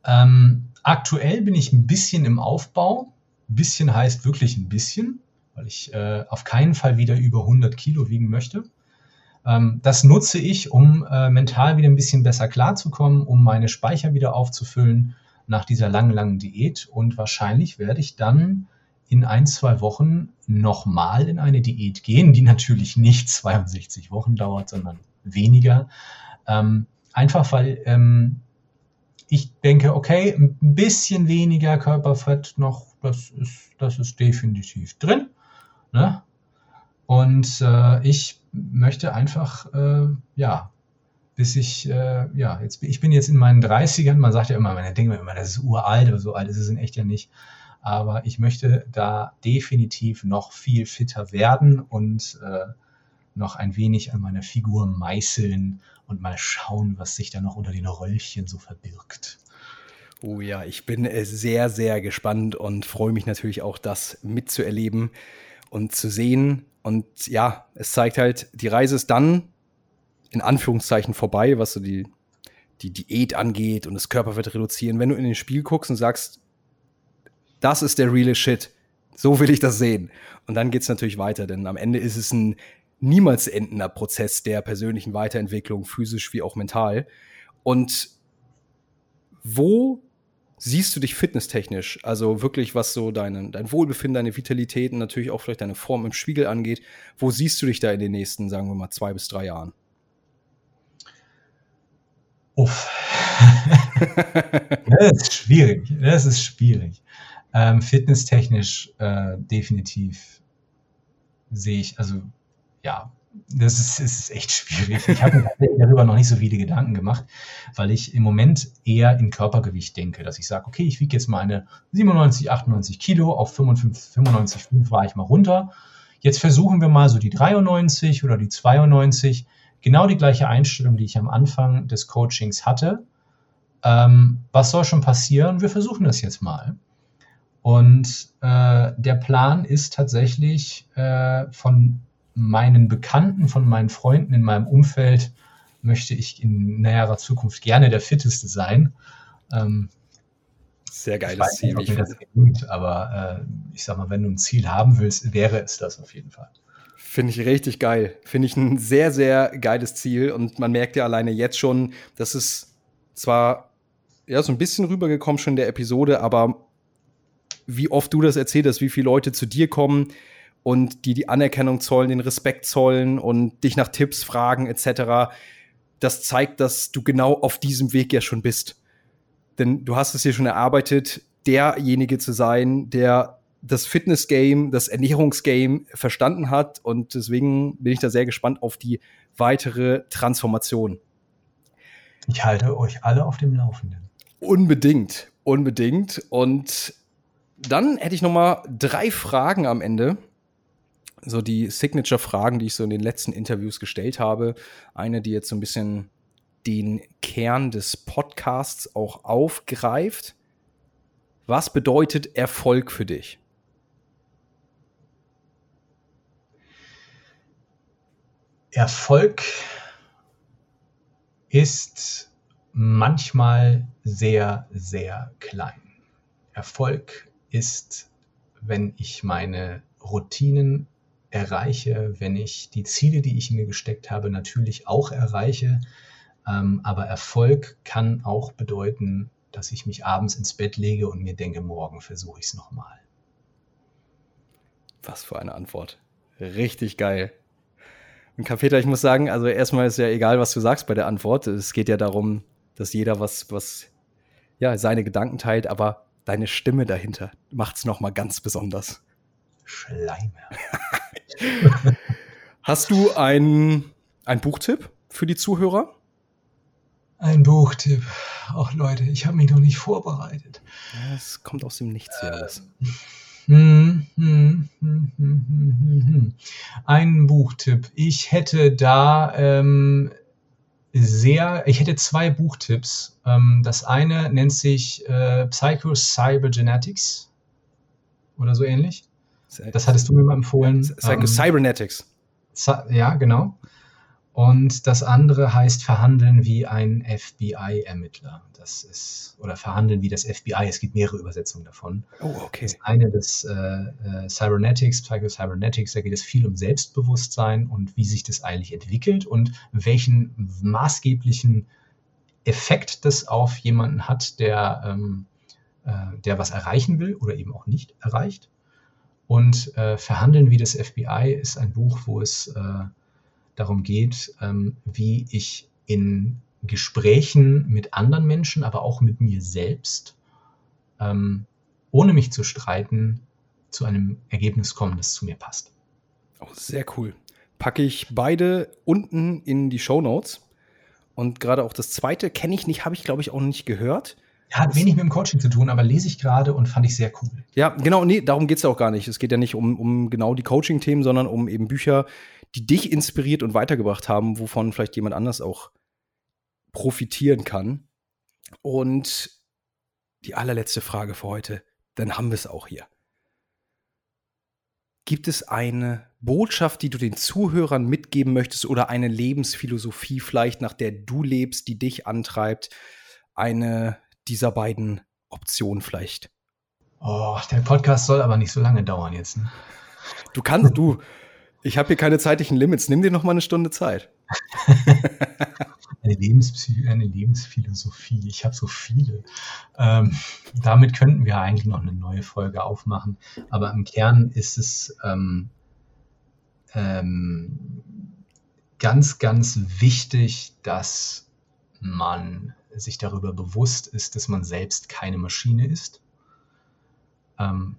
Ähm, aktuell bin ich ein bisschen im Aufbau. Ein bisschen heißt wirklich ein bisschen weil ich äh, auf keinen Fall wieder über 100 Kilo wiegen möchte. Ähm, das nutze ich, um äh, mental wieder ein bisschen besser klarzukommen, um meine Speicher wieder aufzufüllen nach dieser langen, langen Diät. Und wahrscheinlich werde ich dann in ein, zwei Wochen nochmal in eine Diät gehen, die natürlich nicht 62 Wochen dauert, sondern weniger. Ähm, einfach weil ähm, ich denke, okay, ein bisschen weniger Körperfett noch, das ist, das ist definitiv drin. Ne? Und äh, ich möchte einfach, äh, ja, bis ich, äh, ja, jetzt, ich bin jetzt in meinen 30ern, man sagt ja immer, man denkt immer, das ist uralt, aber so alt ist es in echt ja nicht. Aber ich möchte da definitiv noch viel fitter werden und äh, noch ein wenig an meiner Figur meißeln und mal schauen, was sich da noch unter den Röllchen so verbirgt. Oh ja, ich bin äh, sehr, sehr gespannt und freue mich natürlich auch, das mitzuerleben und zu sehen. Und ja, es zeigt halt, die Reise ist dann in Anführungszeichen vorbei, was so die, die Diät angeht und das Körperfett reduzieren. Wenn du in den Spiel guckst und sagst, das ist der reale Shit, so will ich das sehen. Und dann geht es natürlich weiter, denn am Ende ist es ein niemals endender Prozess der persönlichen Weiterentwicklung, physisch wie auch mental. Und wo siehst du dich fitnesstechnisch? Also wirklich, was so deine, dein Wohlbefinden, deine Vitalität und natürlich auch vielleicht deine Form im Spiegel angeht. Wo siehst du dich da in den nächsten, sagen wir mal, zwei bis drei Jahren? Uff. *laughs* das ist schwierig. Das ist schwierig. Ähm, fitnesstechnisch äh, definitiv sehe ich, also ja, das ist, ist echt schwierig. Ich habe mir darüber noch nicht so viele Gedanken gemacht, weil ich im Moment eher in Körpergewicht denke, dass ich sage, okay, ich wiege jetzt meine 97, 98 Kilo, auf 55, 95,5 war ich mal runter. Jetzt versuchen wir mal so die 93 oder die 92, genau die gleiche Einstellung, die ich am Anfang des Coachings hatte. Ähm, was soll schon passieren? Wir versuchen das jetzt mal. Und äh, der Plan ist tatsächlich äh, von meinen Bekannten, von meinen Freunden in meinem Umfeld möchte ich in näherer Zukunft gerne der Fitteste sein. Ähm, Sehr geiles Ziel. Nicht, das gelingt, aber äh, ich sag mal, wenn du ein Ziel haben willst, wäre es das auf jeden Fall. Finde ich richtig geil. Finde ich ein sehr, sehr geiles Ziel. Und man merkt ja alleine jetzt schon, dass es zwar ja so ein bisschen rübergekommen schon in der Episode, aber wie oft du das erzählt hast, wie viele Leute zu dir kommen, und die die Anerkennung zollen, den Respekt zollen und dich nach Tipps fragen etc. Das zeigt, dass du genau auf diesem Weg ja schon bist. Denn du hast es hier schon erarbeitet, derjenige zu sein, der das Fitness-Game, das Ernährungsgame verstanden hat. Und deswegen bin ich da sehr gespannt auf die weitere Transformation. Ich halte euch alle auf dem Laufenden. Unbedingt, unbedingt. Und dann hätte ich noch mal drei Fragen am Ende so die Signature-Fragen, die ich so in den letzten Interviews gestellt habe. Eine, die jetzt so ein bisschen den Kern des Podcasts auch aufgreift. Was bedeutet Erfolg für dich? Erfolg ist manchmal sehr, sehr klein. Erfolg ist, wenn ich meine Routinen erreiche, wenn ich die Ziele, die ich mir gesteckt habe, natürlich auch erreiche. Ähm, aber Erfolg kann auch bedeuten, dass ich mich abends ins Bett lege und mir denke, morgen versuche ich es nochmal. Was für eine Antwort. Richtig geil. Und Peter, ich muss sagen, also erstmal ist ja egal, was du sagst bei der Antwort. Es geht ja darum, dass jeder was, was, ja, seine Gedanken teilt, aber deine Stimme dahinter macht es nochmal ganz besonders. Schleimer. *laughs* Hast du einen, Buchtipp für die Zuhörer? Ein Buchtipp. Ach Leute, ich habe mich noch nicht vorbereitet. Es kommt aus dem Nichts hier Hm, hm, hm, Ein Buchtipp. Ich hätte da ähm, sehr, ich hätte zwei Buchtipps. Ähm, das eine nennt sich äh, Psycho-Cybergenetics oder so ähnlich. Das hattest du mir mal empfohlen. Ähm, Cybernetics. Ja, genau. Und das andere heißt Verhandeln wie ein FBI-Ermittler. Das ist, oder Verhandeln wie das FBI. Es gibt mehrere Übersetzungen davon. Oh, okay. Das eine des äh, äh, Cybernetics, Psycho-Cybernetics, da geht es viel um Selbstbewusstsein und wie sich das eigentlich entwickelt und welchen maßgeblichen Effekt das auf jemanden hat, der, ähm, äh, der was erreichen will oder eben auch nicht erreicht. Und äh, Verhandeln wie das FBI ist ein Buch, wo es äh, darum geht, ähm, wie ich in Gesprächen mit anderen Menschen, aber auch mit mir selbst, ähm, ohne mich zu streiten, zu einem Ergebnis komme, das zu mir passt. Oh, sehr cool. Packe ich beide unten in die Show Notes. Und gerade auch das zweite kenne ich nicht, habe ich glaube ich auch nicht gehört. Hat wenig mit dem Coaching zu tun, aber lese ich gerade und fand ich sehr cool. Ja, genau, nee, darum geht es ja auch gar nicht. Es geht ja nicht um, um genau die Coaching-Themen, sondern um eben Bücher, die dich inspiriert und weitergebracht haben, wovon vielleicht jemand anders auch profitieren kann. Und die allerletzte Frage für heute, dann haben wir es auch hier. Gibt es eine Botschaft, die du den Zuhörern mitgeben möchtest oder eine Lebensphilosophie vielleicht, nach der du lebst, die dich antreibt? Eine dieser beiden Optionen vielleicht? Oh, der Podcast soll aber nicht so lange dauern jetzt. Ne? Du kannst, du, ich habe hier keine zeitlichen Limits. Nimm dir noch mal eine Stunde Zeit. *laughs* eine, Lebenspsy eine Lebensphilosophie. Ich habe so viele. Ähm, damit könnten wir eigentlich noch eine neue Folge aufmachen. Aber im Kern ist es ähm, ähm, ganz, ganz wichtig, dass man sich darüber bewusst ist, dass man selbst keine Maschine ist, ähm,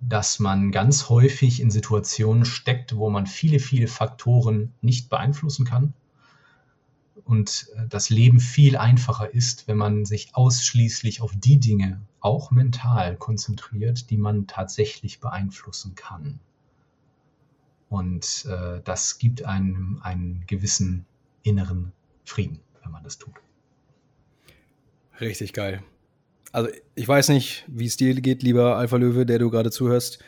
dass man ganz häufig in Situationen steckt, wo man viele, viele Faktoren nicht beeinflussen kann und äh, das Leben viel einfacher ist, wenn man sich ausschließlich auf die Dinge, auch mental, konzentriert, die man tatsächlich beeinflussen kann. Und äh, das gibt einem einen gewissen inneren Frieden, wenn man das tut. Richtig geil. Also ich weiß nicht, wie es dir geht, lieber Alpha Löwe, der du gerade zuhörst.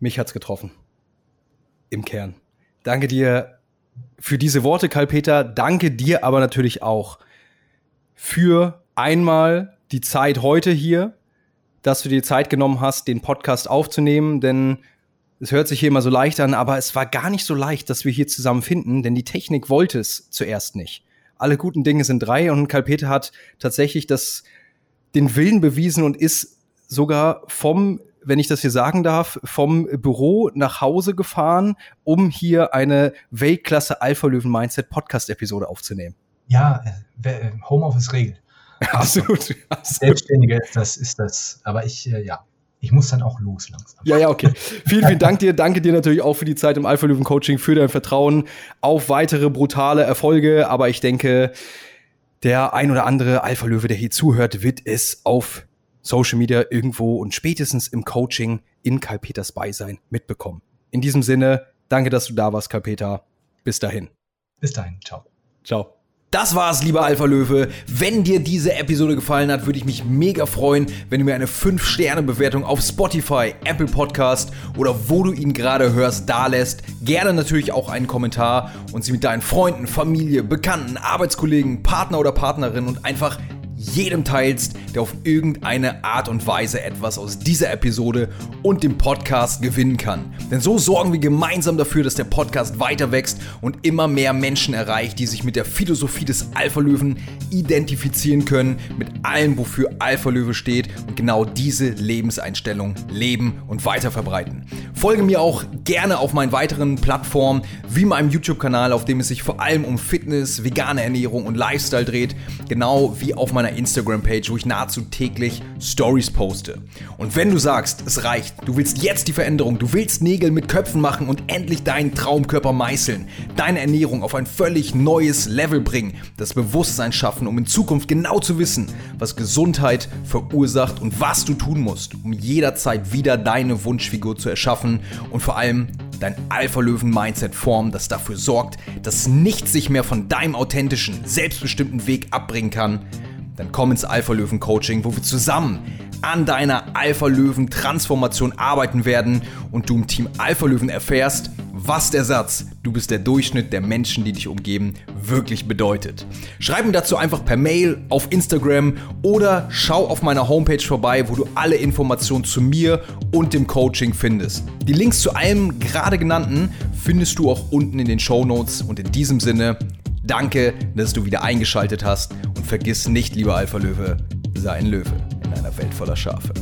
Mich hat's getroffen. Im Kern. Danke dir für diese Worte, Karl Peter. Danke dir aber natürlich auch für einmal die Zeit heute hier, dass du dir Zeit genommen hast, den Podcast aufzunehmen, denn es hört sich hier immer so leicht an, aber es war gar nicht so leicht, dass wir hier zusammen finden, denn die Technik wollte es zuerst nicht. Alle guten Dinge sind drei und Karl Peter hat tatsächlich das, den Willen bewiesen und ist sogar vom wenn ich das hier sagen darf, vom Büro nach Hause gefahren, um hier eine Weltklasse Alpha Löwen Mindset Podcast Episode aufzunehmen. Ja, äh, Homeoffice regelt. *laughs* Absolut. Selbstständige ist das, ist das. Aber ich, äh, ja, ich muss dann auch los langsam. Ja, ja, okay. vielen, vielen Dank dir. Danke dir natürlich auch für die Zeit im Alpha Löwen Coaching, für dein Vertrauen auf weitere brutale Erfolge. Aber ich denke, der ein oder andere Alpha Löwe, der hier zuhört, wird es auf Social Media irgendwo und spätestens im Coaching in Karl Peters Beisein mitbekommen. In diesem Sinne, danke, dass du da warst, Karl Peter. Bis dahin. Bis dahin. Ciao. Ciao. Das war's, lieber Alpha Löwe. Wenn dir diese Episode gefallen hat, würde ich mich mega freuen, wenn du mir eine 5-Sterne-Bewertung auf Spotify, Apple Podcast oder wo du ihn gerade hörst, da lässt. Gerne natürlich auch einen Kommentar und sie mit deinen Freunden, Familie, Bekannten, Arbeitskollegen, Partner oder Partnerin und einfach jedem teilst, der auf irgendeine Art und Weise etwas aus dieser Episode und dem Podcast gewinnen kann. Denn so sorgen wir gemeinsam dafür, dass der Podcast weiter wächst und immer mehr Menschen erreicht, die sich mit der Philosophie des Alpha-Löwen identifizieren können, mit allem, wofür Alpha-Löwe steht und genau diese Lebenseinstellung leben und weiter verbreiten. Folge mir auch gerne auf meinen weiteren Plattformen, wie meinem YouTube-Kanal, auf dem es sich vor allem um Fitness, vegane Ernährung und Lifestyle dreht, genau wie auf meiner Instagram-Page, wo ich nahezu täglich Stories poste. Und wenn du sagst, es reicht, du willst jetzt die Veränderung, du willst Nägel mit Köpfen machen und endlich deinen Traumkörper meißeln, deine Ernährung auf ein völlig neues Level bringen, das Bewusstsein schaffen, um in Zukunft genau zu wissen, was Gesundheit verursacht und was du tun musst, um jederzeit wieder deine Wunschfigur zu erschaffen und vor allem dein Alpha-Löwen-Mindset formen, das dafür sorgt, dass nichts sich mehr von deinem authentischen, selbstbestimmten Weg abbringen kann, dann komm ins Alpha-Löwen-Coaching, wo wir zusammen an deiner Alpha-Löwen-Transformation arbeiten werden und du im Team Alpha-Löwen erfährst, was der Satz, du bist der Durchschnitt der Menschen, die dich umgeben, wirklich bedeutet. Schreib mir dazu einfach per Mail auf Instagram oder schau auf meiner Homepage vorbei, wo du alle Informationen zu mir und dem Coaching findest. Die Links zu allem gerade genannten findest du auch unten in den Show Notes und in diesem Sinne, danke, dass du wieder eingeschaltet hast und vergiss nicht, lieber Alpha Löwe, sei ein Löwe in einer Welt voller Schafe.